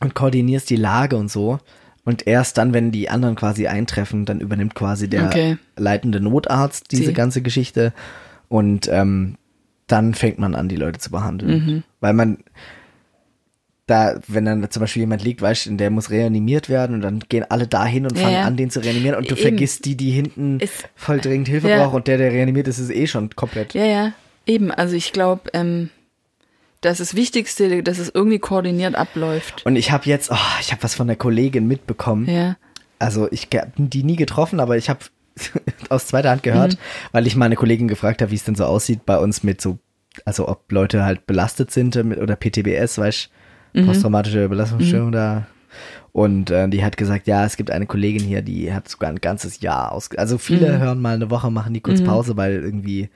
Und koordinierst die Lage und so. Und erst dann, wenn die anderen quasi eintreffen, dann übernimmt quasi der Okay. leitende Notarzt diese Sie. ganze Geschichte. Und ähm, dann fängt man an, die Leute zu behandeln. Mhm. Weil man da, wenn dann zum Beispiel jemand liegt, weißt du, der muss reanimiert werden und dann gehen alle dahin und Ja, fangen ja. an, den zu reanimieren und du Eben. vergisst die, die hinten Ist- voll dringend Hilfe Ja. brauchen und der, der reanimiert ist, ist eh schon komplett. Ja, ja. Eben, also ich glaube, ähm, das ist das Wichtigste, dass es irgendwie koordiniert abläuft. Und ich habe jetzt, oh, ich habe was von der Kollegin mitbekommen. Ja. Also ich habe die nie getroffen, aber ich habe aus zweiter Hand gehört, Mhm. weil ich meine Kollegin gefragt habe, wie es denn so aussieht bei uns mit so, also ob Leute halt belastet sind mit, oder PTBS, weißt Mhm. posttraumatische Belastungsstörung da. Und äh, die hat gesagt, ja, es gibt eine Kollegin hier, die hat sogar ein ganzes Jahr aus. Also viele Mhm. hören mal eine Woche, machen die kurz Pause, weil irgendwie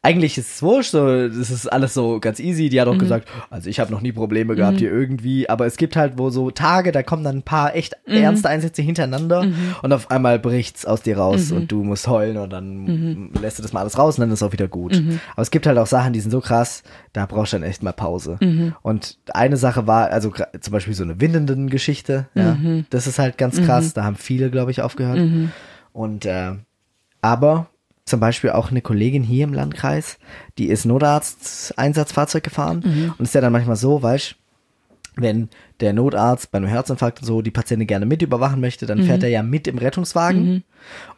eigentlich ist es wurscht, so, das ist alles so ganz easy. Die hat auch Mhm. gesagt, also ich habe noch nie Probleme gehabt hier irgendwie, aber es gibt halt wo so Tage, da kommen dann ein paar echt Mhm. ernste Einsätze hintereinander und auf einmal bricht's aus dir Mhm. raus und du musst heulen und dann lässt du das mal alles raus und dann ist auch wieder gut. Mhm. Aber es gibt halt auch Sachen, die sind so krass, da brauchst du dann echt mal Pause. Mhm. Und eine Sache war, also zum Beispiel so eine windenden Geschichte, ja, Mhm. das ist halt ganz krass, da haben viele, glaube ich, aufgehört. Und äh, aber zum Beispiel auch eine Kollegin hier im Landkreis, die ist Notarzt-Einsatzfahrzeug gefahren Mhm. und ist ja dann manchmal so, weißt wenn der Notarzt bei einem Herzinfarkt und so die Patientin gerne mit überwachen möchte, dann Mhm. fährt er ja mit im Rettungswagen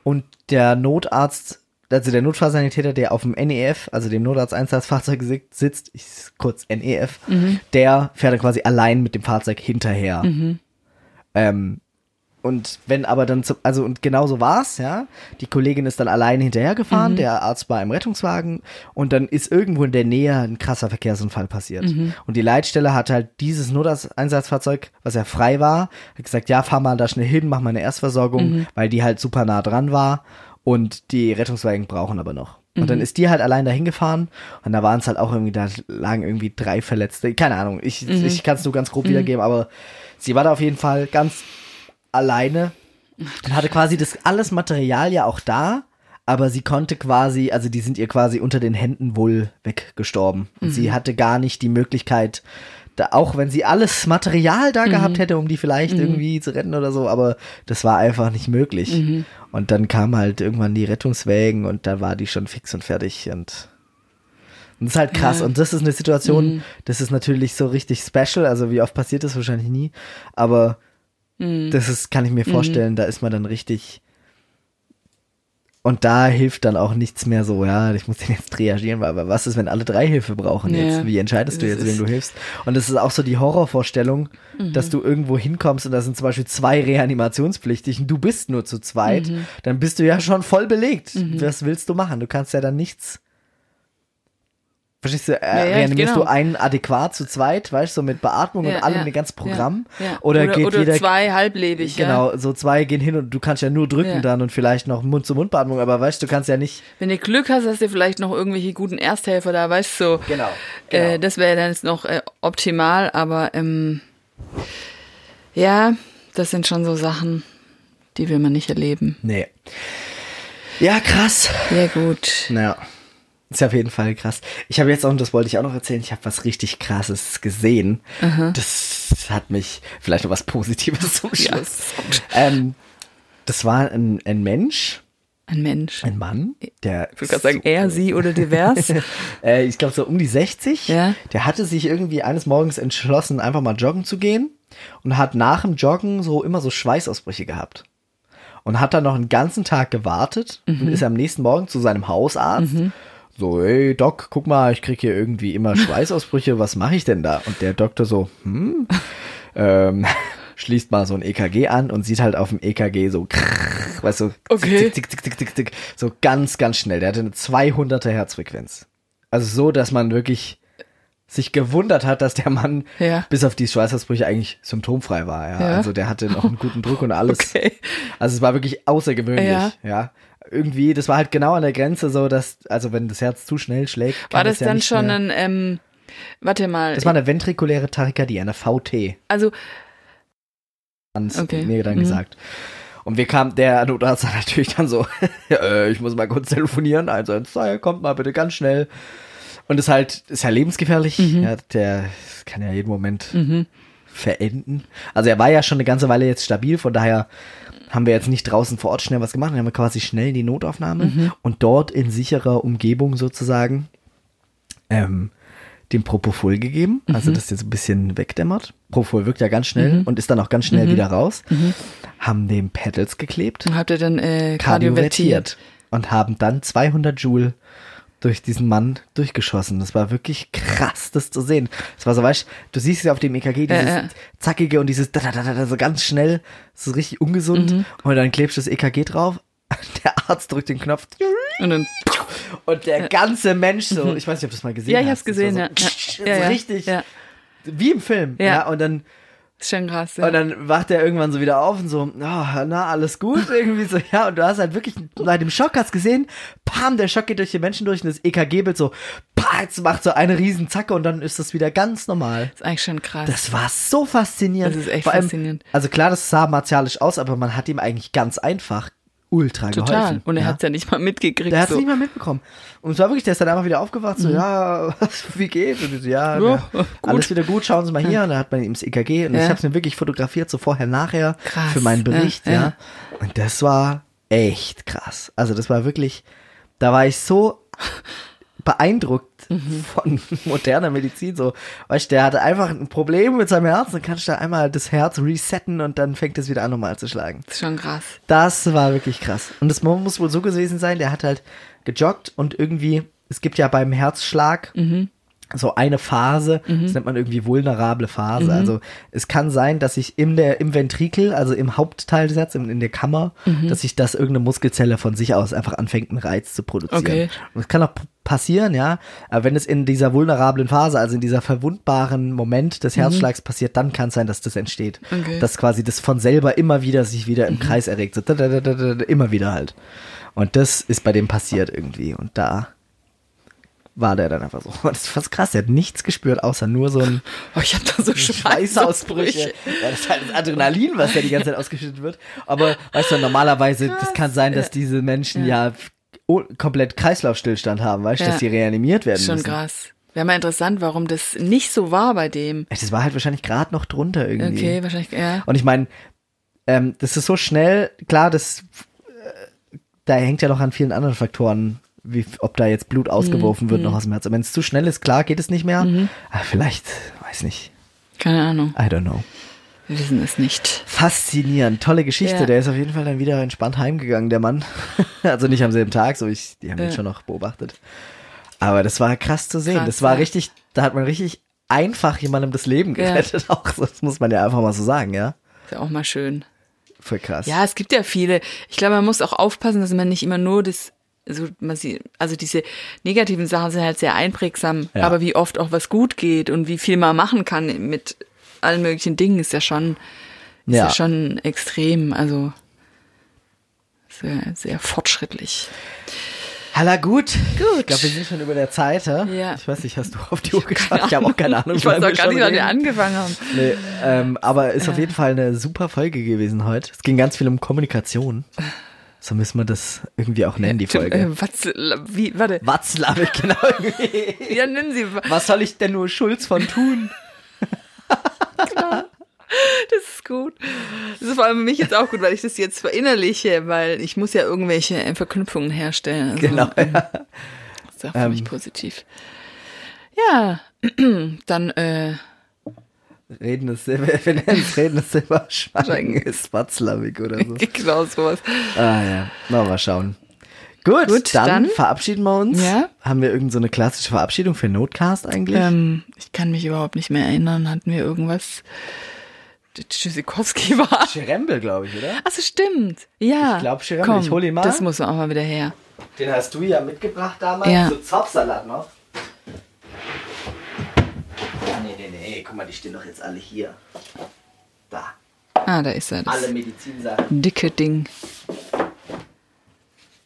und der Notarzt, also der Notfallsanitäter, der auf dem NEF, also dem Notarzt-Einsatzfahrzeug si- sitzt, ich kurz NEF, Mhm. der fährt dann quasi allein mit dem Fahrzeug hinterher. Ähm, und wenn aber dann, zum, also und genau so war's, ja. Die Kollegin ist dann allein hinterhergefahren, der Arzt war im Rettungswagen und dann ist irgendwo in der Nähe ein krasser Verkehrsunfall passiert. Und die Leitstelle hat halt dieses Notarzt-Einsatzfahrzeug, was ja frei war, hat gesagt, ja, fahr mal da schnell hin, mach mal eine Erstversorgung, weil die halt super nah dran war und die Rettungswagen brauchen aber noch. Und dann ist die halt allein dahin gefahren und da waren es halt auch irgendwie, da lagen irgendwie drei Verletzte. Keine Ahnung, ich, ich kann es nur ganz grob wiedergeben, aber sie war da auf jeden Fall ganz alleine und hatte quasi das alles Material ja auch da, aber sie konnte quasi, also die sind ihr quasi unter den Händen wohl weggestorben. Und sie hatte gar nicht die Möglichkeit, da, auch wenn sie alles Material da gehabt hätte, um die vielleicht irgendwie zu retten oder so, aber das war einfach nicht möglich. Und dann kamen halt irgendwann die Rettungswägen und da war die schon fix und fertig und und das ist halt krass. Ja. Und das ist eine Situation, das ist natürlich so richtig special. Also wie oft passiert das wahrscheinlich nie. Aber das ist, kann ich mir vorstellen, da ist man dann richtig. Und da hilft dann auch nichts mehr so, ja, ich muss den jetzt reagieren, aber was ist, wenn alle drei Hilfe brauchen Ja. jetzt? Wie entscheidest du jetzt, wem du hilfst? Und das ist auch so die Horrorvorstellung, dass du irgendwo hinkommst und da sind zum Beispiel zwei Reanimationspflichtigen, du bist nur zu zweit, dann bist du ja schon voll belegt. Was willst du machen? Du kannst ja dann nichts. Verstehst du, äh, Ja, ja, reanimierst genau. du einen adäquat zu zweit, weißt du, so mit Beatmung und Ja, allem, ja, ein ganzes Programm? Oder, oder, geht oder jeder zwei halblebig, ja. Genau, so zwei gehen hin und du kannst ja nur drücken dann und vielleicht noch Mund-zu-Mund-Beatmung, aber weißt du, du kannst ja nicht. Wenn du Glück hast, hast du vielleicht noch irgendwelche guten Ersthelfer da, weißt du. So. Genau, Äh, das wäre dann jetzt noch äh, optimal, aber ähm, Ja, das sind schon so Sachen, die will man nicht erleben. Nee. Ja, krass. Ja, gut. Naja. Ist ja auf jeden Fall krass. Ich habe jetzt auch, und das wollte ich auch noch erzählen, ich habe was richtig krasses gesehen. Das hat mich, vielleicht noch was Positives zum Ja, Schluss. gut. ähm, das war ein, ein Mensch, Ein Mensch. ein Mann, der. Ich würde gerade sagen, er, sie oder divers. äh, ich glaube so um die 60. Ja. Der hatte sich irgendwie eines Morgens entschlossen, einfach mal joggen zu gehen und hat nach dem Joggen so immer so Schweißausbrüche gehabt. Und hat dann noch einen ganzen Tag gewartet und ist am nächsten Morgen zu seinem Hausarzt. So, hey Doc, guck mal, ich krieg hier irgendwie immer Schweißausbrüche, was mache ich denn da? Und der Doktor so, hm, ähm, schließt mal so ein EKG an und sieht halt auf dem EKG so, krrr, weißt du, Okay. tick, tick, tick, tick, tick, tick, so ganz, ganz schnell. Der hatte eine 200er Herzfrequenz. Also so, dass man wirklich sich gewundert hat, dass der Mann Ja. bis auf die Schweißausbrüche eigentlich symptomfrei war. Ja? Ja. Also der hatte noch einen guten Druck und alles. Okay. Also es war wirklich außergewöhnlich. Ja. Ja. Irgendwie, das war halt genau an der Grenze so, dass, also wenn das Herz zu schnell schlägt. War das ja dann schon mehr, ein, ähm, warte mal. Das war eine ventrikuläre Tachykardie, eine VT. also, Ans Okay. mir dann Mhm. gesagt. Und wir kamen, der Notarzt hat natürlich dann so, äh, ich muss mal kurz telefonieren, also zwei, kommt mal bitte ganz schnell. Und ist halt, ist ja lebensgefährlich. Mhm. Ja, der kann ja jeden Moment verenden. Also er war ja schon eine ganze Weile jetzt stabil, von daher haben wir jetzt nicht draußen vor Ort schnell was gemacht, dann haben wir quasi schnell in die Notaufnahme Mhm. und dort in sicherer Umgebung sozusagen ähm, dem Propofol gegeben, Mhm. also das jetzt ein bisschen wegdämmert. Propofol wirkt ja ganz schnell und ist dann auch ganz schnell Mhm. wieder raus. Haben dem Pedals geklebt, habt ihr dann äh, kardiovertiert? kardiovertiert und haben dann 200 Joule durch diesen Mann durchgeschossen. Das war wirklich krass, das zu sehen. Das war so, weißt du, du siehst ja auf dem EKG dieses Ja, ja. zackige und dieses da, da, da, da, so ganz schnell, so richtig ungesund. Mhm. Und dann klebst du das EKG drauf. Der Arzt drückt den Knopf Und dann, und der ganze Mensch so, ich weiß nicht, ob du das mal gesehen ja, hast. ich hab's gesehen, ja. so, ja. so ja, richtig, Ja, wie im Film. Ja. Ja. und dann ist schon krass. Ja. und dann wacht er irgendwann so wieder auf und so, ah, na, alles gut, irgendwie so, ja, und du hast halt wirklich, bei dem Schock hast gesehen, pam, der Schock geht durch die Menschen durch und das EKG-Bild so, pah, jetzt macht so eine riesen Zacke und dann ist das wieder ganz normal. ist eigentlich schon krass. Das war so faszinierend. Das ist echt allem, faszinierend. Also klar, das sah martialisch aus, aber man hat ihm eigentlich ganz einfach ultra Total. geholfen. Und er ja. hat's ja nicht mal mitgekriegt. Der hat es so. nicht mal mitbekommen. Und es war wirklich, der ist dann einfach wieder aufgewacht, so, ja, wie geht's? Und so, ja, Mhm. Ja, ja, alles wieder gut, schauen Sie mal hier. Und dann hat man ihm das EKG und ich habe es mir wirklich fotografiert, so vorher, nachher, Krass. für meinen Bericht, ja. Und das war echt krass. Also das war wirklich, da war ich so beeindruckt Mhm. von moderner Medizin. So, weißt der hatte einfach ein Problem mit seinem Herz, dann kannst da einmal das Herz resetten und dann fängt es wieder an, normal zu schlagen. Das ist schon krass. Das war wirklich krass. Und das muss wohl so gewesen sein, der hat halt gejoggt und irgendwie, es gibt ja beim Herzschlag so eine Phase, das nennt man irgendwie vulnerable Phase. Also es kann sein, dass sich in der, im Ventrikel, also im Hauptteil des Herzens, in, in der Kammer, dass sich das irgendeine Muskelzelle von sich aus einfach anfängt, einen Reiz zu produzieren. Okay. Und es kann auch passieren, ja, aber wenn es in dieser vulnerablen Phase, also in dieser verwundbaren Moment des Herzschlags passiert, dann kann es sein, dass das entsteht. Okay. Dass quasi das von selber immer wieder sich wieder im Kreis erregt. So, da, da, da, da, da, immer wieder halt. Und das ist bei dem passiert irgendwie. Und da war der dann einfach so. Das ist fast krass. Der hat nichts gespürt, außer nur so ein Oh, ich hab da so Schweißausbrüche. Ja, das ist halt das Adrenalin, was ja die ganze Zeit ausgeschüttet wird. Aber weißt du, normalerweise, das kann sein, dass diese Menschen ja, oh, komplett Kreislaufstillstand haben, weißt du, Ja. dass die reanimiert werden Schon müssen. krass. Wäre mal interessant, warum das nicht so war bei dem. Das war halt wahrscheinlich gerade noch drunter irgendwie. Okay, wahrscheinlich, ja. Und ich meine, ähm, das ist so schnell, klar, das äh, da hängt ja noch an vielen anderen Faktoren, wie ob da jetzt Blut ausgeworfen Mhm. wird noch aus dem Herz. Und wenn es zu schnell ist, klar, geht es nicht mehr. Aber vielleicht, weiß nicht. Keine Ahnung. I don't know. Wir wissen es nicht. Faszinierend, tolle Geschichte. Ja. Der ist auf jeden Fall dann wieder entspannt heimgegangen, der Mann. also nicht am selben Tag, so ich, die haben ihn Ja. schon noch beobachtet. Aber das war krass zu sehen. Krass, das war ja. richtig, da hat man richtig einfach jemandem das Leben Ja. gerettet. Auch so, das muss man ja einfach mal so sagen, ja. Ist ja auch mal schön. Voll krass. Ja, es gibt ja viele. Ich glaube, man muss auch aufpassen, dass man nicht immer nur das, also, man sieht, also diese negativen Sachen sind halt sehr einprägsam, Ja. aber wie oft auch was gut geht und wie viel man machen kann mit allen möglichen Dingen ist ja schon, ist ja, Ja. schon extrem, also sehr, sehr fortschrittlich. Halla, gut. Gut. Ich glaube, wir sind schon über der Zeit, hä? Ja. Ich weiß nicht, hast du auf die Uhr geschaut? Ich habe auch keine Ahnung. Ich weiß auch wir gar nicht, wann wir angefangen haben. Nee, ähm, aber ist auf jeden Fall eine super Folge gewesen heute. Es ging ganz viel um Kommunikation. So müssen wir das irgendwie auch nennen, die Folge. Äh, was, wie, warte, Watzlawick, genau. ja, nennen Sie, Was soll ich denn nur Schulz von tun? das ist gut. Das ist vor allem für mich jetzt auch gut, weil ich das jetzt verinnerliche, weil ich muss ja irgendwelche äh, Verknüpfungen herstellen. Also, Genau. ähm, Das ist auch für mich Ähm. positiv. Ja, dann, äh, Redendes Silber, wir nennen es Redendes Silberschweigen ist Watzlawick oder so. genau sowas. Ah ja, na mal schauen. Gut, Gut, dann, dann- verabschieden wir uns. Ja. Haben wir irgendeine so eine klassische Verabschiedung für Notcast eigentlich? Ähm, ich kann mich überhaupt nicht mehr erinnern. Hatten wir irgendwas? Tschüssikowski war. Schirembel, glaube ich, oder? Achso, stimmt. Ja. Ich glaub, Schirem, Komm, ich hol ihn mal. Das muss auch mal wieder her. Den hast du ja mitgebracht damals. Ja. So Zopfsalat noch. Ah, Guck mal, die stehen doch jetzt alle hier. Da. Ah, da ist er. Das Alle Medizinsachen. dicke Ding.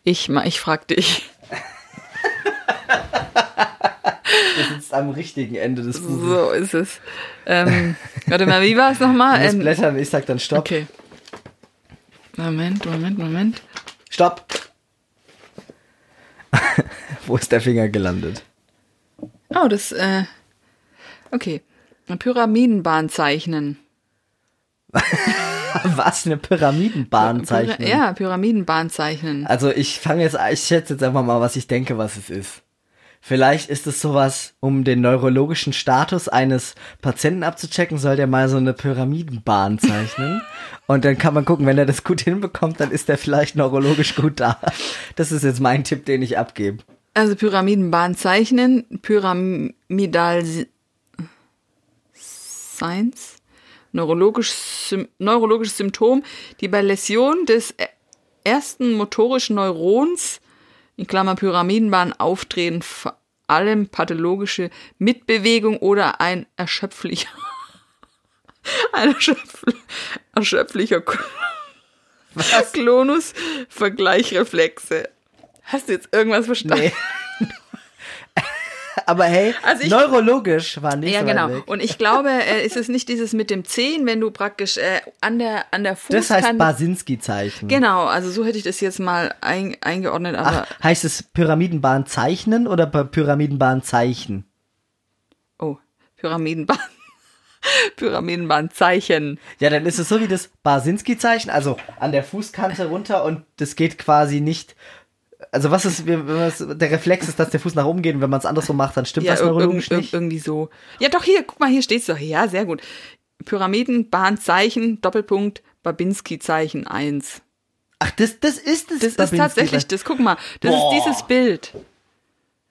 Ich, ich frag dich. Du sitzt am richtigen Ende des Buches. So ist es. Ähm, warte mal, wie war es nochmal? Musst Ähm, blättern, ich sag dann Stopp. okay. Moment, Moment, Moment. Stopp. Wo ist der Finger gelandet? Oh, das, äh, okay. Eine Pyramidenbahn zeichnen. Was? Eine Pyramidenbahn zeichnen? Pyra ja, Pyramidenbahn zeichnen. Also ich fange jetzt, ich schätze jetzt einfach mal, was ich denke, was es ist. Vielleicht ist es sowas, um den neurologischen Status eines Patienten abzuchecken, soll der mal so eine Pyramidenbahn zeichnen. Und dann kann man gucken, wenn er das gut hinbekommt, dann ist er vielleicht neurologisch gut da. Das ist jetzt mein Tipp, den ich abgebe. Also Pyramidenbahn zeichnen, Pyramidal Science, neurologisch, Sym neurologisches Symptom, die bei Läsion des e- ersten motorischen Neurons, in Klammer Pyramidenbahn, auftreten, vor allem pathologische Mitbewegung oder ein erschöpflicher, ein erschöpfl erschöpflicher Klonus, Vergleichreflexe. Hast du jetzt irgendwas verstanden? Nee. Aber hey, Also ich- neurologisch war nicht Ja, so genau. weg. Und ich glaube, äh, ist es nicht dieses mit dem Zehen, wenn du praktisch äh, an der an der Das heißt. Basinski-Zeichen. Genau, also so hätte ich das jetzt mal ein, eingeordnet, aber Ach, heißt es Pyramidenbahn zeichnen oder Pyramidenbahn zeichen? oh, Pyramidenbahn. Pyramidenbahnzeichen. Ja, dann ist es so wie das Basinski-Zeichen, also an der Fußkante runter und das geht quasi nicht. Also was ist, es- der Reflex ist, dass der Fuß nach oben geht und wenn man es andersrum macht, dann stimmt Ja, das neurologisch irg- nicht. irgendwie so. Ja, doch hier, guck mal, hier steht's doch. Ja, sehr gut. Pyramidenbahnzeichen, Doppelpunkt, Babinski-Zeichen 1. Ach, das, das ist das. Das ist tatsächlich, das guck mal, das Boah. ist dieses Bild.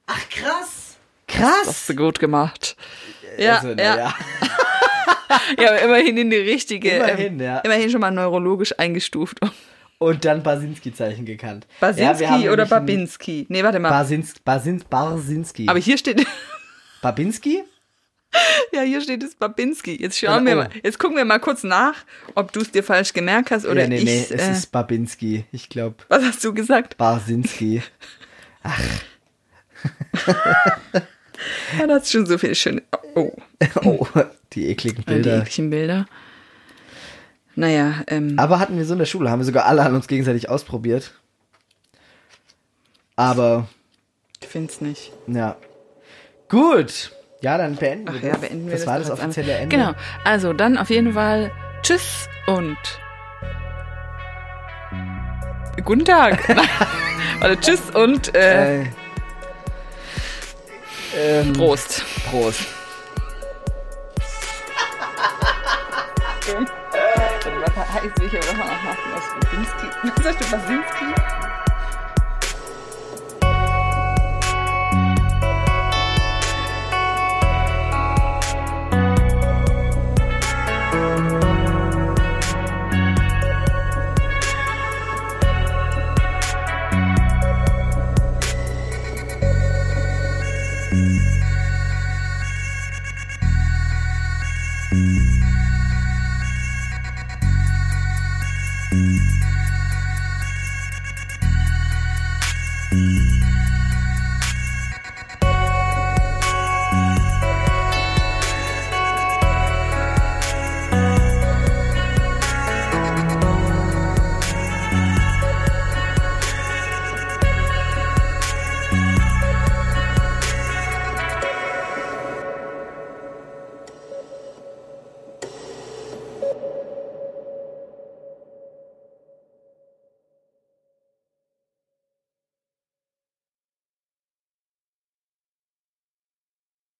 Ach, krass. Das Krass. hast du gut gemacht. Ja, Also, ja. ja. Ja, immerhin in die richtige. Immerhin, ähm, ja. Immerhin schon mal neurologisch eingestuft. Und dann Basinski-Zeichen gekannt. ja, Basinski haben oder Babinski? Nee, warte mal. Basins, Basins, Barsinski. aber hier steht, Babinski? ja, hier steht es Babinski. Jetzt schauen Oh. wir mal, jetzt gucken wir mal kurz nach, ob du es dir falsch gemerkt hast oder ja, nee, ich. nee, es äh, ist Babinski. Ich glaube, was hast du gesagt? Barsinski. Ja, das ist schon so viel schöne. Oh, oh, die ekligen die Bilder. ekligen Bilder. Naja, ähm, Aber hatten wir so in der Schule, haben wir sogar alle an uns gegenseitig ausprobiert. Aber, ich find's nicht. ja. Gut. Ja, dann beenden Ach wir ja, das. beenden wir das das. war das offizielle. Ende. Genau. Also dann auf jeden Fall Tschüss und guten Tag. Warte, Tschüss und äh, Äh, ähm, Prost. Prost. Heißt, welcher was machen? Was Babinski? Was sagst du, Basinski?